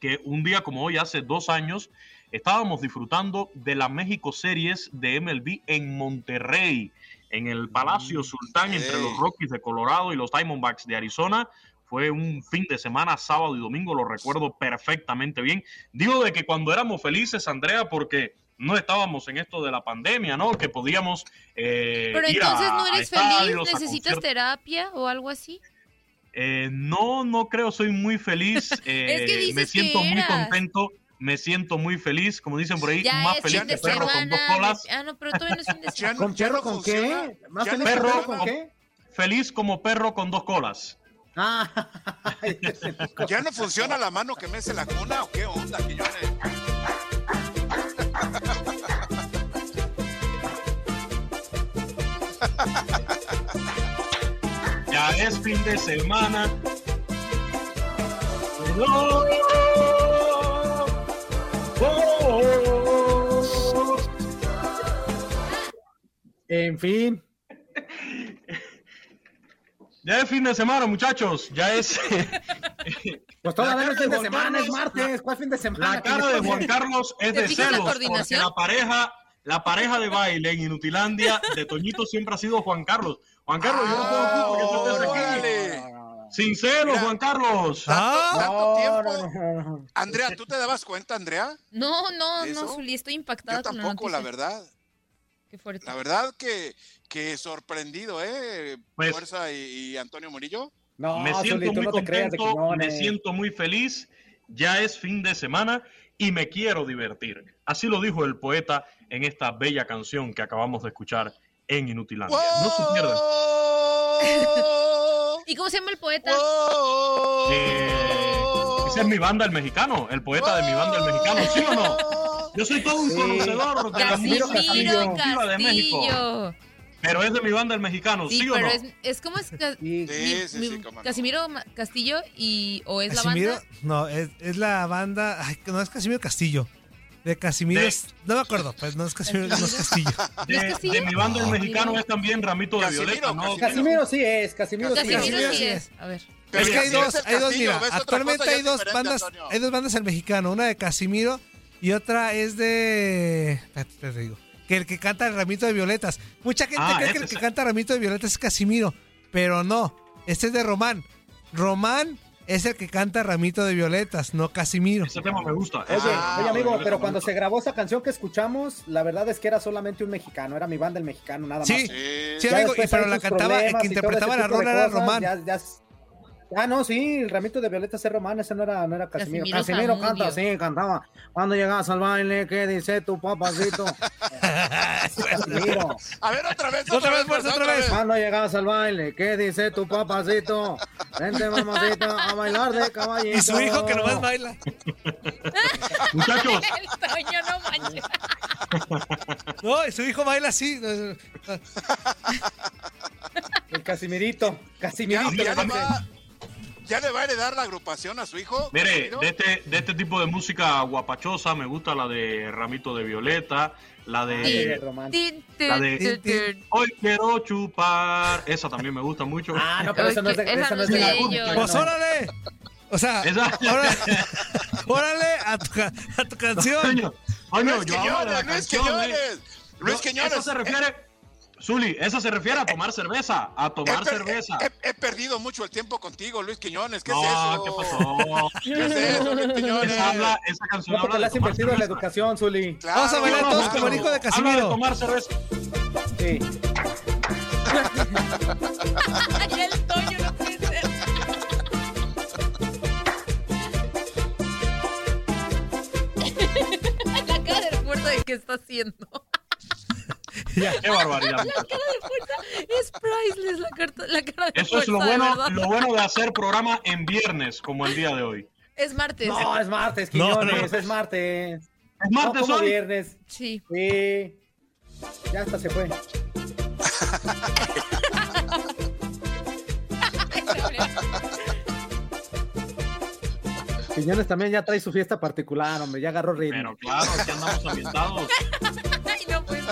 que un día como hoy, hace dos años, estábamos disfrutando de la México Series de MLB en Monterrey, en el Palacio Sultán, entre los Rockies de Colorado y los Diamondbacks de Arizona. Fue un fin de semana, sábado y domingo, lo recuerdo perfectamente bien. Digo de que cuando éramos felices, Andrea, porque no estábamos en esto de la pandemia, ¿no? Que podíamos eh, Pero ir entonces a- no eres feliz, necesitas terapia o algo así. Eh, no, no creo, soy muy feliz. eh, Es que dices me siento que muy eras. contento, me siento muy feliz, como dicen por ahí, Ya más feliz que perro con dos colas. Ah, no, pero todavía no es fin de semana. ¿Con perro con qué? ¿Más feliz perro funciona. con qué? Feliz como perro con dos colas. Ah, ¿Ya no funciona la mano que mece la cuna o qué onda, Quiñones? Ya es fin de semana. No. Oh. en fin. Ya es fin de semana, muchachos. Ya es. Pues todavía no es fin de semana, es martes. ¿Cuál fin de semana? La cara de Juan Carlos es ¿Te de fijas la celos, porque la pareja, la pareja de baile en Inutilandia de Toñito siempre ha sido Juan Carlos. Juan Carlos, yo no tengo culpa que tú estés aquí. Sin celos, Mira. Juan Carlos. Ah, ¿Tanto tiempo? no, no, no. Andrea, ¿tú te dabas cuenta, Andrea? No, no, ¿Eso? no, Zuli, estoy impactada Yo con tampoco, la la noticia. verdad. Qué fuerte. La verdad que, que sorprendido, ¿eh? Pues- Fuerza y, y Antonio Murillo. No, me siento Zuli, tú muy no te creas de contento, me Quiñones. siento muy feliz. Ya es fin de semana y me quiero divertir. Así lo dijo el poeta en esta bella canción que acabamos de escuchar en Inutilandia. No se pierdan. ¿Y cómo se llama el poeta? ¡Wow! Eh, esa es mi banda el mexicano, el poeta de mi banda el mexicano, ¿sí o no? Yo soy todo un Sí. conocedor de la Casimiro música Castillo. de México. Pero es de mi banda el mexicano, ¿sí, Sí, o no? es, es como es ca- mi- Sí, sí, mi- sí, cómo no. Casimiro Castillo y o es Casimiro, la banda. no, es, es la banda, ay, no es Casimiro Castillo. De Casimiro De- es, no me acuerdo, pues no es Casimiro, no es Castillo. ¿No es De, Castillo? de mi banda el Ah, mexicano es también Ramito de Casimiro, Violeta, ¿no? Casimiro. Sí es, Casimiro sí Casimiro, es. Casimiro sí sí es. A ver. Pero es que hay dos, el hay dos, mira, actualmente hay dos bandas, Antonio. hay dos bandas del mexicano, una de Casimiro y otra es de, te digo, que el que canta el ramito de violetas. Mucha gente Ah, cree que el que canta ramito de violetas es Casimiro, pero no, este es de Román. Román es el que canta ramito de violetas, no Casimiro. Ese tema me gusta. Oye, Ese- Ah, oye amigo, pero cuando se grabó esa canción que escuchamos, la verdad es que era solamente un mexicano, era mi banda el mexicano, nada más. Sí, Sí. amigo, y- pero la cantaba, el que interpretaba la rola era Román. ya- ya- Ah, no, sí, el ramito de violetas es Román, ese no era, no era Casimiro. Casimiro Casimiro, canta así, cantaba. Cuando llegas al baile, ¿qué dice tu papacito? Casimiro. A ver, otra vez, Otra vez, fuerza, otra vez. Cuando llegas al baile, ¿qué dice tu papacito? Vente, mamacita, a bailar de caballito. Y su hijo que nomás baila. Muchachos, El Toño, no manches. No, y su hijo baila así. El Casimirito. ¿Ya, Casimirito. ya va, ¿Ya le va a heredar la agrupación a su hijo? mire, de este, de este tipo de música guapachosa me gusta la de Ramito de Violeta, la de... La tin. Hoy quiero chupar. Esa también me gusta mucho. Ah, no, pero esa no es de, que- esa esa no no es es de de la ellos. no. Pues órale. O sea, Esa- órale, órale a, tu, a tu canción. Coño, hablo de la Quiñones, Luis canción, eh. Luis Quiñones. Eso se refiere, Zuli, eso se refiere a tomar cerveza, a He, tomar per- cerveza. he- he perdido mucho el tiempo contigo, Luis Quiñones. ¿Qué no, es eso? ¿qué pasó? ¿Qué es eso, Luis Quiñones? Esa, habla, esa canción No, habla de has invertido en la educación, Zuli. Claro, Vamos a bailar No, todos no, como el hijo de Habla de Casimiro. tomar cerveza. Sí. Ay, el Toño no puede ser. La cara del fuerza de qué está haciendo. Qué barbaridad. La cara del fuerza es priceless, la, carta- la cara del Eso es lo fuerza, de bueno, lo bueno de hacer programa en viernes, como el día de hoy. Es martes. No, es martes, No, Quiñones, no. es martes. ¿Es No, martes como hoy? viernes. Sí. Sí. Ya hasta se fue. Quiñones también ya trae su fiesta particular, hombre, ya agarró ritmo. Pero claro, aquí andamos ambientados. Ay, no, pues.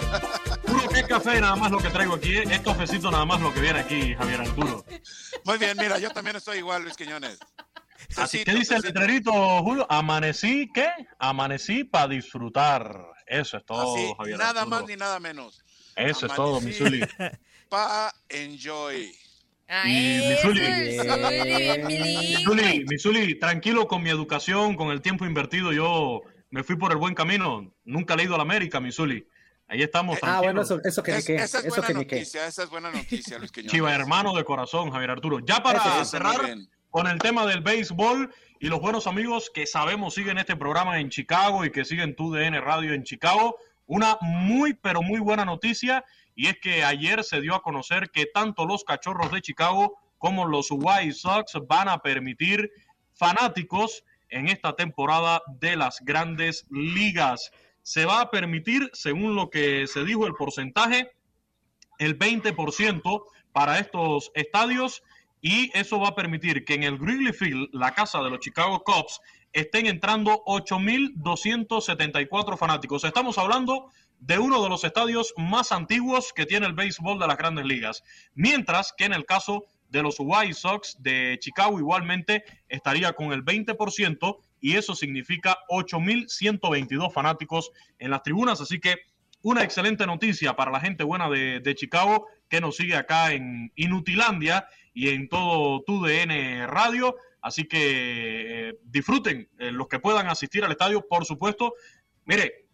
Es café, nada más lo que traigo aquí. Es cafecito nada más lo que viene aquí, Javier Arturo. Muy bien, mira, yo también estoy igual, Luis Quiñones. Así que dice el letrerito, Julio, amanecí, ¿qué? Amanecí para disfrutar. Eso es todo, Así, Javier nada Arturo. más ni nada menos. Eso es todo. Misuli. Pa enjoy. Ah. Misuli, Misuli, tranquilo con mi educación, con el tiempo invertido, yo me fui por el buen camino. Nunca he ido a la América, Misuli. Ahí estamos, Ah, bueno, eso, eso que ni Es- qué. esa es Eso buena que ni noticia, esa es buena noticia, Luis Quiñones. Chiva hermano de corazón, Javier Arturo. Ya para cerrar con el tema del béisbol y los buenos amigos que sabemos siguen este programa en Chicago y que siguen tu DN Radio en Chicago, una muy pero muy buena noticia y es que ayer se dio a conocer que tanto los Cachorros de Chicago como los White Sox van a permitir fanáticos en esta temporada de las grandes ligas. Se va a permitir, según lo que se dijo el porcentaje, el 20% para estos estadios y eso va a permitir que en el Wrigley Field, la casa de los Chicago Cubs, estén entrando 8.274 fanáticos. Estamos hablando de uno de los estadios más antiguos que tiene el béisbol de las grandes ligas. Mientras que en el caso de los White Sox de Chicago igualmente estaría con el 20% y eso significa 8.122 fanáticos en las tribunas. Así que una excelente noticia para la gente buena de, Chicago que nos sigue acá en Inutilandia y en todo tu DN Radio. Así que eh, disfruten eh, los que puedan asistir al estadio, por supuesto. Mire,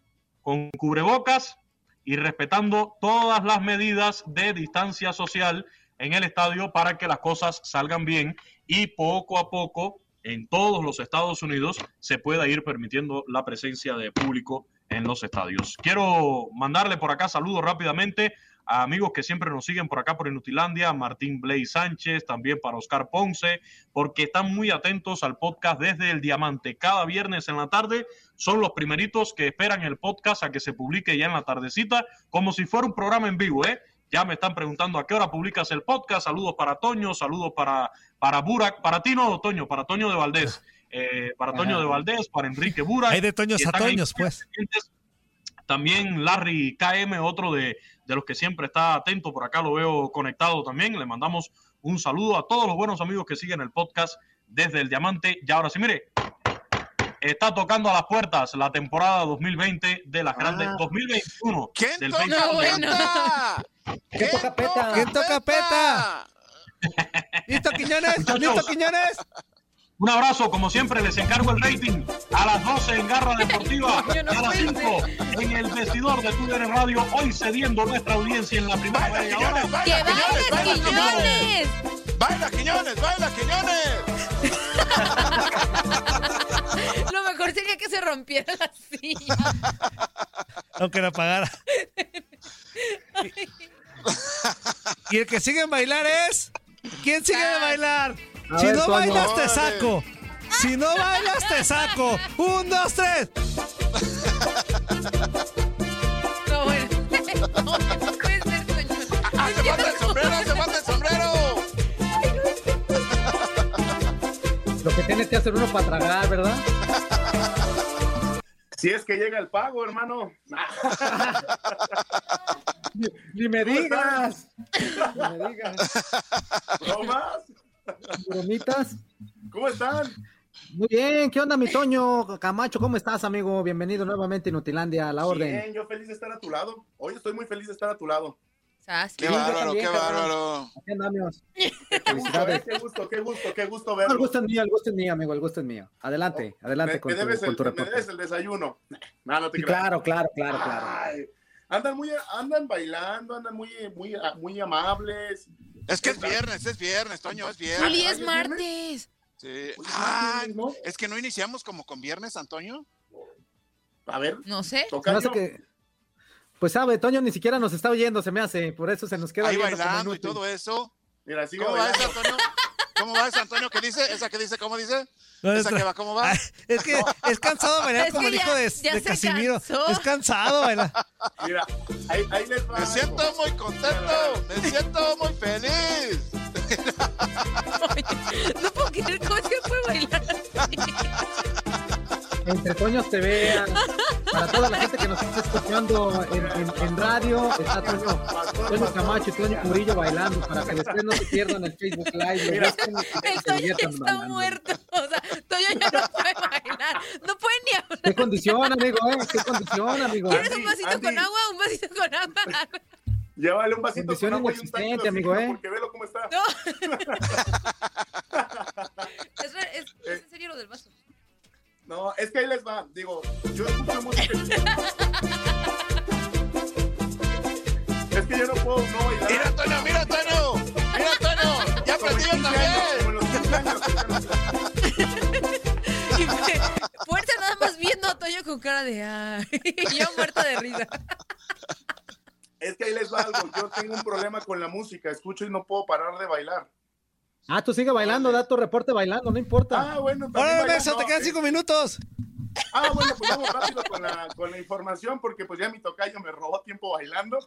con cubrebocas y respetando todas las medidas de distancia social en el estadio para que las cosas salgan bien y poco a poco en todos los Estados Unidos se pueda ir permitiendo la presencia de público en los estadios. Quiero mandarle por acá saludos rápidamente a amigos que siempre nos siguen por acá por Inutilandia, Martín Blay Sánchez, también para Oscar Ponce, porque están muy atentos al podcast desde el Diamante. Cada viernes en la tarde son los primeritos que esperan el podcast a que se publique ya en la tardecita, como si fuera un programa en vivo, ¿eh? Ya me están preguntando a qué hora publicas el podcast. Saludos para Toño, saludos para, para Burak, para ti no, Toño, para Toño de Valdés. Eh, para Toño de Valdés, para Enrique Burak. Hay de Toños a Toños, pues. También Larry KM, otro de, de los que siempre está atento, por acá lo veo conectado también. Le mandamos un saludo a todos los buenos amigos que siguen el podcast desde el Diamante. Y ahora sí, mire, está tocando a las puertas la temporada 2020 de las grandes, 2021 ¿Quién del toca peta? ¿Quién toca peta? ¿Quién toca peta? ¿Listo, Quiñones? Muchachos. ¿Listo, Quiñones? Un abrazo, como siempre, les encargo el rating a las 12 en Garra Deportiva, no a las puedo 5 en el vestidor de TUDN Radio, hoy cediendo nuestra audiencia en la primera Baila, media hora. Quiñones, ¡Que baila, bailes, Quiñones, baila, Quiñones. Quiñones! Baila, Quiñones, baila, Quiñones. Lo mejor sería que se rompiera la silla. Aunque la pagara. Y el que sigue en bailar es. ¿Quién sigue de bailar? A Si ver, no Toño. bailas, te saco. Si no bailas, te saco. Un, dos, tres. No, bueno. No, no puede ser, Toño. Falta el sombrero. Tienes que hacer uno para tragar, ¿verdad? Si es que llega el pago, hermano. Ni me digas. Ni me digas. ¿Bromas? Bromitas. ¿Cómo están? Muy bien, ¿qué onda, mi Toño Camacho? ¿Cómo estás, amigo? Bienvenido nuevamente a Inutilandia, a la orden. Bien, yo feliz de estar a tu lado. Hoy estoy muy feliz de estar a tu lado. Sas. Qué bárbaro, qué bárbaro. Andamos. Qué gusto, eh, qué gusto, qué gusto, qué gusto No, verlo. el gusto es mío, el gusto es mío, amigo, el gusto es mío. Adelante, adelante me, con, me tu, debes con el, tu me reporte. debes el desayuno. No, no te Sí, creas. claro, claro, claro, claro. Ay, andan muy, andan bailando, andan muy, muy, muy amables. Es que es viernes, es viernes, Toño, es viernes. Juli, es ¿Ay, es martes. Sí. Ah, ¿no? es que no iniciamos como con viernes, Antonio. A ver, No sé. Toca hace que- Pues sabe, Toño ni siquiera nos está oyendo, se me hace, por eso se nos queda Ahí bailando y todo eso. Mira, sigue ¿Cómo va eso, Antonio? ¿Cómo va eso, Antonio? ¿Qué dice? ¿Esa que dice? ¿Cómo dice? No, ¿Esa es- que va? ¿Cómo va? Ay, es que es cansado bailar Es como el ya- hijo de, ya de Casimiro. cansó. Es cansado bailar. Mira, ahí, ahí les va. Me algo. siento muy contento, me siento muy feliz. No puedo creer cómo es que puede bailar así. Entre Toños te vean. Para toda la gente que nos está escuchando en, en- en radio, está Toño, Toño Camacho y Toño Murillo bailando para que después no se pierdan el Facebook Live. Mira. se El Toño está bailando. muerto. O sea, Toño ya no puede bailar. No puede ni hablar. ¿Qué condición, amigo? Eh? ¿Qué condición, amigo? ¿Quieres un vasito Andy. con agua? Un vasito con agua. Llévale un vasito con agua y un amigo, ¿eh? Porque velo cómo está. No. Digo, yo escucho música. es que yo no puedo no bailar. Mira, Antonio, mira, Antonio. Mira, Antonio. Ya aprendí yo 15 años, también. como en los 15 años. Y fue- fuerza nada más viendo a Toño con cara de ay. Y yo muerta de risa. Es que ahí les va algo. Yo tengo un problema con la música. Escucho y no puedo parar de bailar. Ah, tú sigue bailando, da tu reporte bailando, no importa. Ah, bueno. bailando. Beso, te quedan cinco minutos. Ah, bueno, pues vamos rápido con la, con la información porque pues ya mi tocayo me robó tiempo bailando,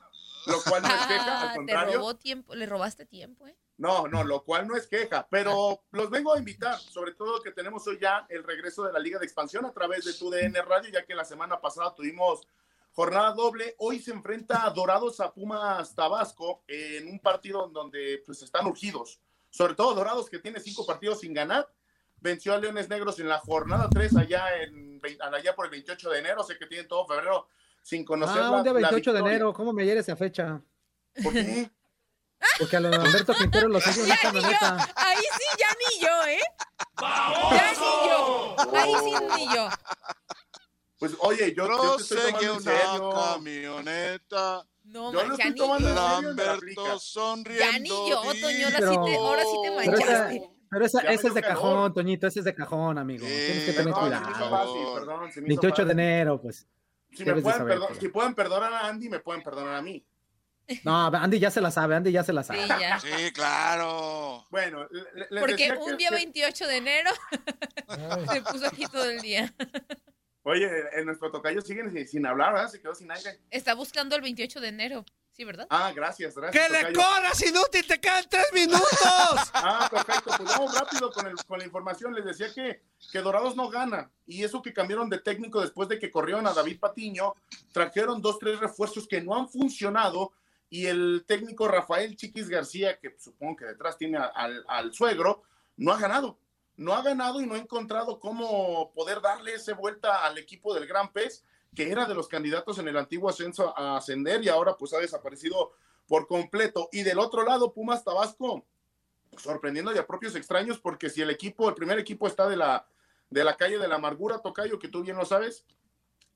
lo cual no es queja, al Ah, te contrario. robó tiempo, le robaste tiempo, ¿eh? No, no, lo cual no es queja, pero los vengo a invitar, sobre todo que tenemos hoy ya el regreso de la Liga de Expansión a través de tu DN Radio, ya que la semana pasada tuvimos jornada doble. Hoy se enfrenta a Dorados a Pumas Tabasco en un partido en donde pues están urgidos, sobre todo Dorados que tiene cinco partidos sin ganar. Venció a Leones Negros en la jornada 3 allá, en, allá por el 28 de enero, sé que tienen todo febrero sin conocer Ah, la- un día la 28 de victoria. enero, ¿cómo me hiere esa fecha? ¿Por qué? Porque a los Alberto Quintero lo sigue una Ya ni yo, camioneta. ahí sí, ya ni yo, ¿eh? Ya ni yo. Ahí sí ni yo. Pues oye, yo, yo te en una serio. camioneta. No, Yo lo ya estoy ni tomando la Lamberto sonriendo. Ya ni yo, Toño, ahora Pero- sí te, ahora sí te Pero esa, manchaste. Pero esa, ese es de calor. cajón, Toñito, ese es de cajón, amigo. Sí, Tienes que tener Perdón, se me hizo cuidado. fácil, perdón, se me hizo 28 de enero, pues. Si, me pueden saber, pero- si pueden perdonar a Andy, me pueden perdonar a mí. No, Andy ya se la sabe, Andy ya se la sabe. Sí, ya. Sí, claro. Bueno, le- les Porque decía un día que- 28 de enero se puso aquí todo el día. Oye, en nuestro tocayo siguen sin, sin hablar, ¿verdad? Se quedó sin aire. Está buscando el 28 de enero. Sí, ¿verdad? Ah, gracias, gracias. ¡Que le corras, inútil! ¡Te quedan tres minutos! Ah, perfecto. Pues vamos rápido con, el- con la información. Les decía que, que Dorados no gana. Y eso que cambiaron de técnico después de que corrieron a David Patiño, trajeron dos, tres refuerzos que no han funcionado. Y el técnico Rafael Chiquis García, que supongo que detrás tiene a- al, al suegro, no ha ganado. No ha ganado y no ha encontrado cómo poder darle esa vuelta al equipo del Gran Pez, que era de los candidatos en el antiguo ascenso a ascender y ahora pues ha desaparecido por completo. Y del otro lado, Pumas Tabasco, sorprendiendo a propios extraños, porque si el equipo, el primer equipo está de la, de la calle de la amargura, Tocayo, que tú bien lo sabes,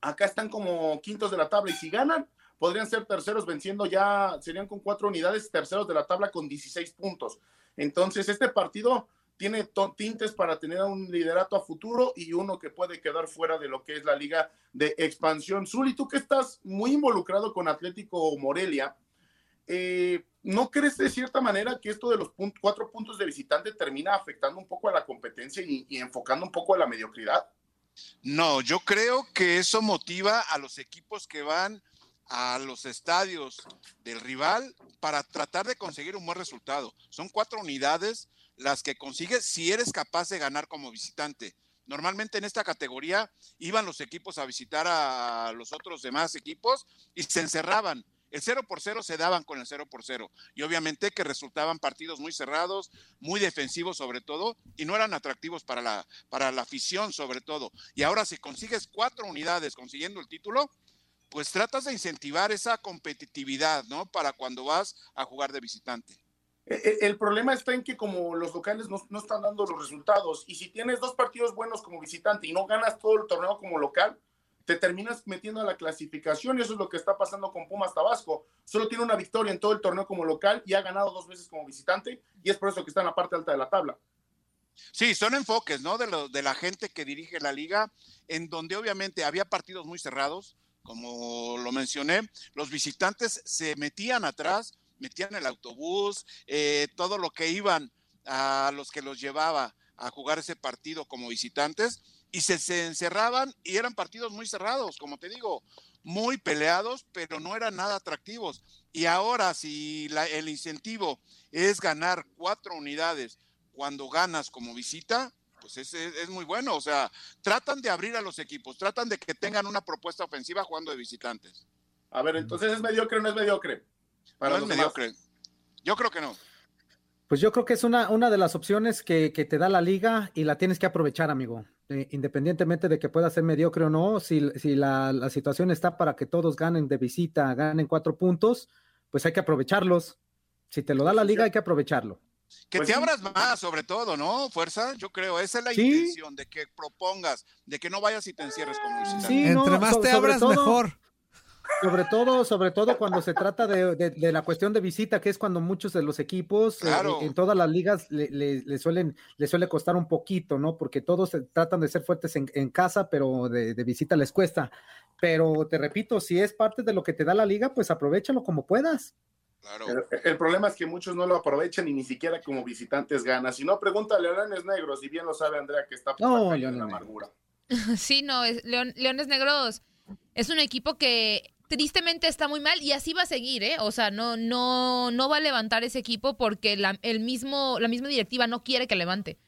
acá están como quintos de la tabla y si ganan, podrían ser terceros venciendo ya, serían con cuatro unidades, terceros de la tabla con 16 puntos. Entonces, este partido tiene tintes para tener un liderato a futuro y uno que puede quedar fuera de lo que es la liga de expansión. Zuli, tú que estás muy involucrado con Atlético Morelia, eh, ¿no crees de cierta manera que esto de los cuatro puntos de visitante termina afectando un poco a la competencia y enfocando un poco a la mediocridad? No, yo creo que eso motiva a los equipos que van a los estadios del rival para tratar de conseguir un buen resultado. Son cuatro unidades las que consigues si eres capaz de ganar como visitante. Normalmente en esta categoría iban los equipos a visitar a los otros demás equipos y se encerraban. El 0 por 0 se daban con el 0 por 0 y obviamente que resultaban partidos muy cerrados, muy defensivos sobre todo y no eran atractivos para la, para la afición sobre todo. Y ahora si consigues cuatro unidades consiguiendo el título, pues tratas de incentivar esa competitividad, ¿no? Para cuando vas a jugar de visitante. E- e- El problema está en que como los locales no, no están dando los resultados y si tienes dos partidos buenos como visitante y no ganas todo el torneo como local, te terminas metiendo a la clasificación y eso es lo que está pasando con Pumas Tabasco. Solo tiene una victoria en todo el torneo como local y ha ganado dos veces como visitante y es por eso que está en la parte alta de la tabla. Sí, son enfoques, ¿no? De, lo, de la gente que dirige la liga, en donde obviamente había partidos muy cerrados, como lo mencioné, los visitantes se metían atrás, metían el autobús, eh, todo lo que iban a los que los llevaba a jugar ese partido como visitantes y se, se encerraban y eran partidos muy cerrados, como te digo, muy peleados, pero no eran nada atractivos. Y ahora si el incentivo es ganar cuatro unidades cuando ganas como visita, pues es, es- es muy bueno. O sea, tratan de abrir a los equipos, tratan de que tengan una propuesta ofensiva jugando de visitantes. A ver, entonces es mediocre o no es mediocre. Para no es los demás. mediocre. Yo creo que no. Pues yo creo que es una, una de las opciones que, que te da la liga y la tienes que aprovechar, amigo. Eh, independientemente de que pueda ser mediocre o no, si, si la, la situación está para que todos ganen de visita, ganen cuatro puntos, pues hay que aprovecharlos. Si te lo da la liga, hay que aprovecharlo. Que Pues te sí. abras más, sobre todo, ¿no? Fuerza, yo creo, esa es la Sí. intención, de que propongas, de que no vayas y te encierres como visitante. Sí, Entre no, más so- te abras, todo- mejor. Sobre todo, sobre todo cuando se trata de, de- de la cuestión de visita, que es cuando muchos de los equipos eh, en todas las ligas le, le- le suelen, le suele costar un poquito, ¿no? Porque todos se- tratan de ser fuertes en, en casa, pero de, de visita les cuesta. Pero te repito, si es parte de lo que te da la liga, pues aprovechalo como puedas. Claro. El, el problema es que muchos no lo aprovechan y ni siquiera como visitantes ganan. Si no, pregúntale a Leones Negros, y bien lo sabe Andrea que está por No, la amargura. Sí, no, es, León- Leones Negros es un equipo que tristemente está muy mal y así va a seguir, ¿eh? O sea, no, no, no va a levantar ese equipo porque la, el mismo, la misma directiva no quiere que levante.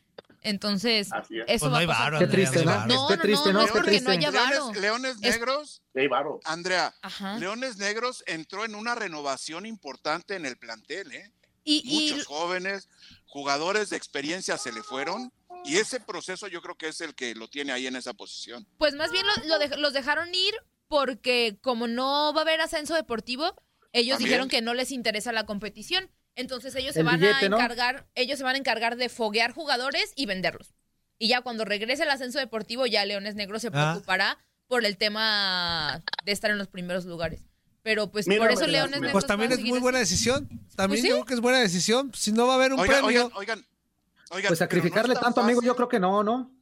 Entonces, Así es. eso Pues no va hay a pasar. varo, Qué triste, no ¿no? No, triste, no, ¿no? no es porque no haya varo. Leones, Leones Es- Negros, Sí, hay varo. Andrea, Ajá. Leones Negros entró en una renovación importante en el plantel, ¿eh? Y, y Muchos jóvenes, jugadores de experiencia se le fueron y ese proceso yo creo que es el que lo tiene ahí en esa posición. pues más bien lo- los dejaron ir porque como no va a haber ascenso deportivo, ellos También. dijeron que no les interesa la competición. Entonces ellos se van billete, a ¿no? encargar, ellos se van a encargar de foguear jugadores y venderlos. Y ya cuando regrese el ascenso deportivo, ya Leones Negros se Ah. preocupará por el tema de estar en los primeros lugares. Pero pues Mira, por eso pues, Leones pues, Negros Pues también es muy buena decisión. También sí. yo creo que es buena decisión. Si no va a haber un Oigan, premio. oigan, oigan, oigan, Pues no sacrificarle tanto, amigo, yo creo que no, ¿no?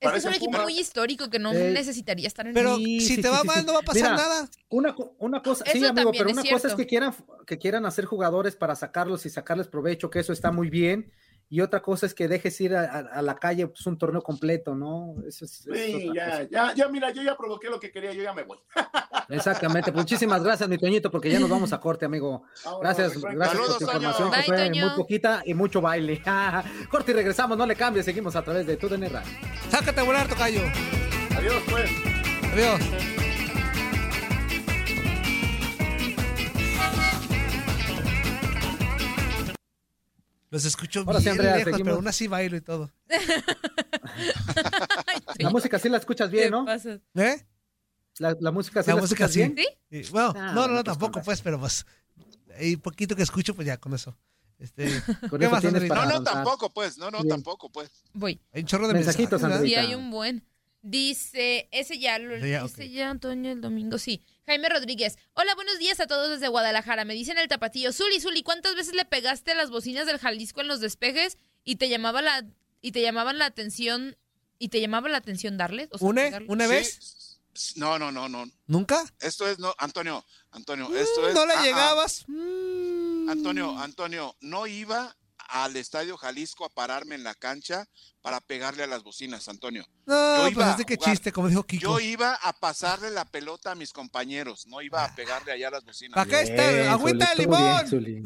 Este es un equipo muy histórico que no Eh, necesitaría estar en Pero Sí, si sí, te sí, va sí, mal, sí. no va a pasar Mira, nada. Una, co- una cosa, sí, Eso amigo, también pero es una cosa es que quieran, que quieran hacer jugadores para sacarlos y sacarles provecho, que eso está muy bien. Y otra cosa es que dejes ir a, a- a la calle pues, un torneo completo, ¿no? Eso es, Sí, ya, cosa. ya, ya, mira, yo ya provoqué lo que quería, yo ya me voy. Exactamente. Muchísimas gracias, mi Toñito, porque ya nos vamos a corte, amigo. Gracias, gracias por tu información, que Bye, fue Toño. muy poquita y mucho baile. corte y regresamos, no le cambies, seguimos a través de TUDN Radio. Sácate a volar, tocayo. Adiós, pues. Adiós. Los escucho Ahora sí, bien Andrea, lejos, seguimos. pero aún así bailo y todo. La música sí la escuchas bien, ¿no? pasa? ¿Eh? La, la música sí La la, música escuchas sí. bien. ¿Sí? Y, bueno, Ah, no, no, no, pues, tampoco, pues, pero pues. Y poquito que escucho, pues ya, con eso. Este, Con ¿Qué eso más? No, no, tampoco, pues. No, no, Bien. tampoco, pues. Voy. Hay un chorro de Mensajitos, mensajes. Sí, hay un buen. Dice, ese ya lo Ese ya, ya, Antonio, el domingo, sí. Jaime Rodríguez. Hola, buenos días a todos desde Guadalajara. Me dicen el tapatillo. Zuli, Zuli, ¿cuántas veces le pegaste a las bocinas del Jalisco en los despejes y te llamaba la y te llamaban la atención y te llamaba la atención darles? O sea, ¿Une? pegarle? ¿Una Sí. vez? No, no, no, no. ¿Nunca? Esto es, no, Antonio, Antonio, esto es. ¿No le ah, ah. llegabas? Mm. Antonio, Antonio, no iba al Estadio Jalisco a pararme en la cancha para pegarle a las bocinas, Antonio. No, Yo pues iba que jugar. chiste, como dijo Kiko. Yo iba a pasarle la pelota a mis compañeros, no iba a pegarle allá a las bocinas. Acá está, agüita de bien, limón.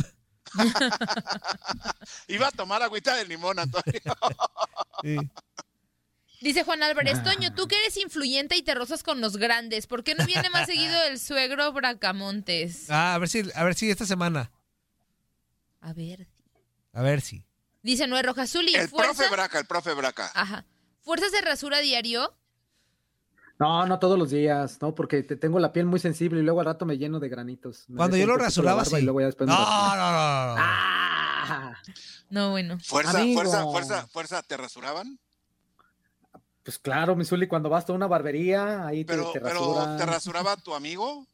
Iba a tomar agüita de limón, Antonio. Sí. Dice Juan Álvarez, Toño, tú que eres influyente y te rozas con los grandes, ¿por qué no viene más seguido el suegro Bracamontes? Ah, a ver si, a ver si esta semana. A ver. A ver si. Dice Noé Rojas, Zuli, El fuerza. profe Braca, el profe Braca. Ajá. ¿Fuerza se rasura diario? No, no todos los días, no, porque te tengo la piel muy sensible y luego al rato me lleno de granitos. Me Cuando yo lo rasuraba, sí. Y luego ya después No, no, no, no, no. Ah, No, bueno. Fuerza, Amigo. fuerza, fuerza, fuerza, ¿te rasuraban? pues claro, mi Zuli, cuando vas a una barbería, ahí te, Pero, te pero rasuran. ¿te rasuraba tu amigo?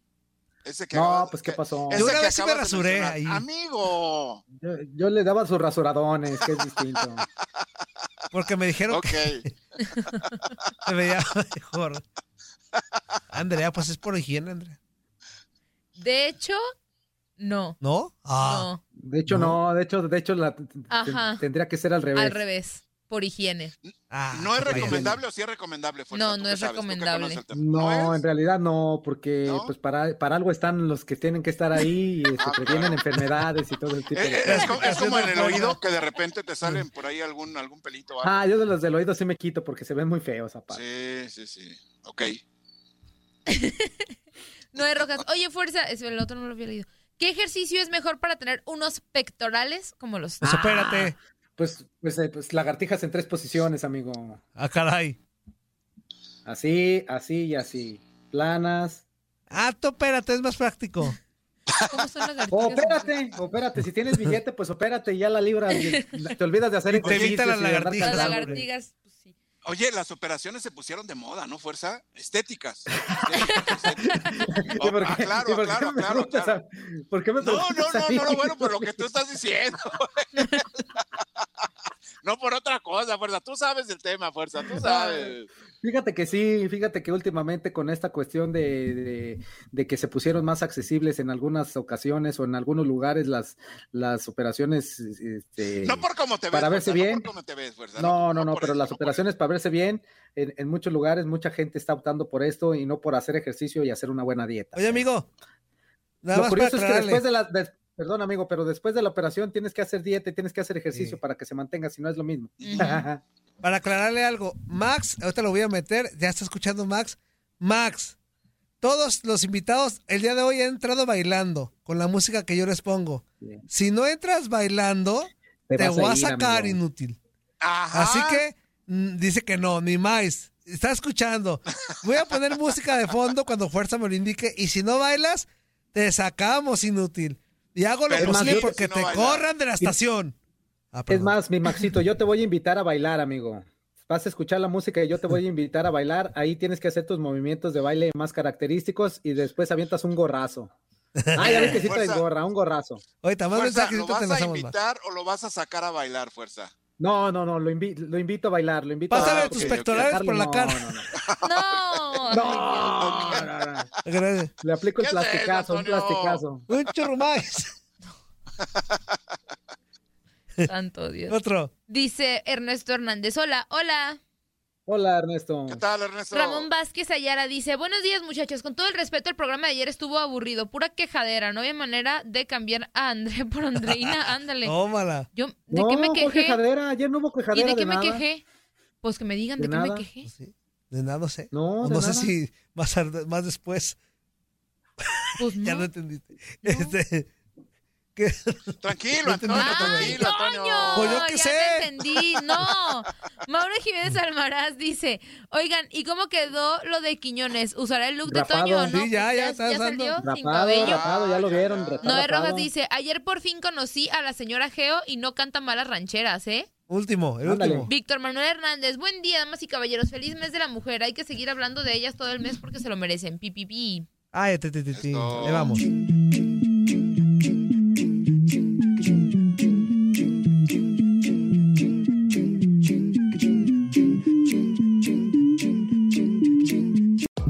Ese que No, acabas- pues, ¿qué pasó? ese Yo una que vez sí me rasuré ahí. Amigo. Yo, yo le daba sus rasuradones, que es distinto. Porque me dijeron Ok. que se veía mejor. Andrea, pues es por higiene, Andrea. De hecho, no. ¿No? Ah. De hecho, no, de hecho, de hecho, la, Ajá. tendría que ser al No, revés. al revés. Por higiene. ah, ¿No es recomendable o sí es recomendable? Fuerza? No, ¿Tú no es recomendable. No, es? en realidad no, porque ¿No? pues para, para algo están los que tienen que estar ahí y este, Ah, previenen enfermedades y todo el tipo Eh, de eh, es, como, es como en el oído que de repente te salen por ahí algún, algún pelito. algo. Ah, yo de los del oído sí me quito porque se ven muy feos aparte. Sí, sí, sí. Ok. No hay rojas. Oye, fuerza. El otro no lo había leído. ¿Qué ejercicio es mejor para tener unos pectorales como los Pues espérate. Pues, pues, eh, pues lagartijas en tres posiciones, amigo. Ah, caray. Así, así y así. Planas. Ah, tú espérate, es más práctico. ¿Cómo son lagartijas? Oh, opérate, opérate. Si tienes billete, pues opérate y ya la libra. Te olvidas de hacer Y te evitan las lagartijas. Las lagartijas, pues sí. Oye, las operaciones se pusieron de moda, ¿no, Fuerza? Estéticas. ¿Y por qué- Ah, claro, y por qué claro, me claro, preguntas claro. a- ¿Por qué me No, no, no, no, bueno, por lo que tú estás diciendo. No por otra cosa, Fuerza. Tú sabes del tema, Fuerza. Tú sabes. Fíjate que sí, fíjate que últimamente con esta cuestión de, de- de que se pusieron más accesibles en algunas ocasiones o en algunos lugares las, las operaciones, este, No por cómo te ves. para verse Fuerza, bien. No por cómo te ves, Fuerza. no, no, no, pero eso, las no operaciones para verse bien, en, en muchos lugares mucha gente está optando por esto y no por hacer ejercicio y hacer una buena dieta. Oye, amigo. Nada Lo más para curioso es que después de la, perdón amigo, pero después de la operación tienes que hacer dieta y tienes que hacer ejercicio Sí. para que se mantenga, si no es lo mismo. Para aclararle algo, Max, ahorita lo voy a meter, ya está escuchando Max. Max, todos los invitados el día de hoy han entrado bailando con la música que yo les pongo. Bien. Si no entras bailando, te, vas voy a ir, sacar amigo. inútil. Ajá. Así que mm, dice que no, ni más. Está escuchando. Voy a poner música de fondo cuando Fuerza me lo indique. Y si no bailas, te sacamos inútil. Y hago lo Pero posible sí, porque no te corran de la estación. Ah, Es más, mi Maxito, yo te voy a invitar a bailar, amigo. Vas a escuchar la música y yo te voy a invitar a bailar. Ahí tienes que hacer tus movimientos de baile más característicos y después avientas un gorrazo. Ah, ya ves que sí traes gorra, un gorrazo. Ahorita más Fuerza, ¿lo vas te a lanzamos más. invitar o lo vas a sacar a bailar, Fuerza? No, no, no, lo, invi- lo invito a bailar, lo invito Pásale a tus ok, pectorales por la no, cara. no, no. No. No, no, no. Gracias. Le aplico el ¿Qué haces, plasticazo, un plasticazo. Un churro más. Santo Dios. Otro. Dice Ernesto Hernández. Hola, hola. Hola, Ernesto. ¿Qué tal, Ernesto? Ramón Vázquez Ayara dice, buenos días muchachos, con todo el respeto el programa de ayer estuvo aburrido, pura quejadera, no había manera de cambiar a André por Andreina, ándale. Tómala. Yo, ¿de no, qué me quejé? quejadera, ayer no hubo ¿Y quejadera de qué me quejé? Pues que me digan de, De qué me quejé. Pues sí. De nada, no sé. No, no sé nada. si más, más después. Pues Ya no. no entendiste. Este. ¿Qué? Tranquilo, Antonio. ¡Ay, tranquilo, Toño! Antonio. Pues yo qué ya sé. te entendí. No. Mauro Jiménez Almaraz dice, oigan, ¿y cómo quedó lo de Quiñones? ¿Usará el look Rapado. de Toño o no? Sí, ya, ya, está ya salió sin Rapado, cabello. rapado, ya lo vieron. Noé rapado. Rojas dice, ayer por fin conocí a la señora Geo y no canta malas rancheras, ¿eh? Último, el Ándale. último. Víctor Manuel Hernández, buen día, damas y caballeros. Feliz mes de la mujer. Hay que seguir hablando de ellas todo el mes porque se lo merecen. Pi, pi, pi. Ay, te, te, te, te. Ahí vamos.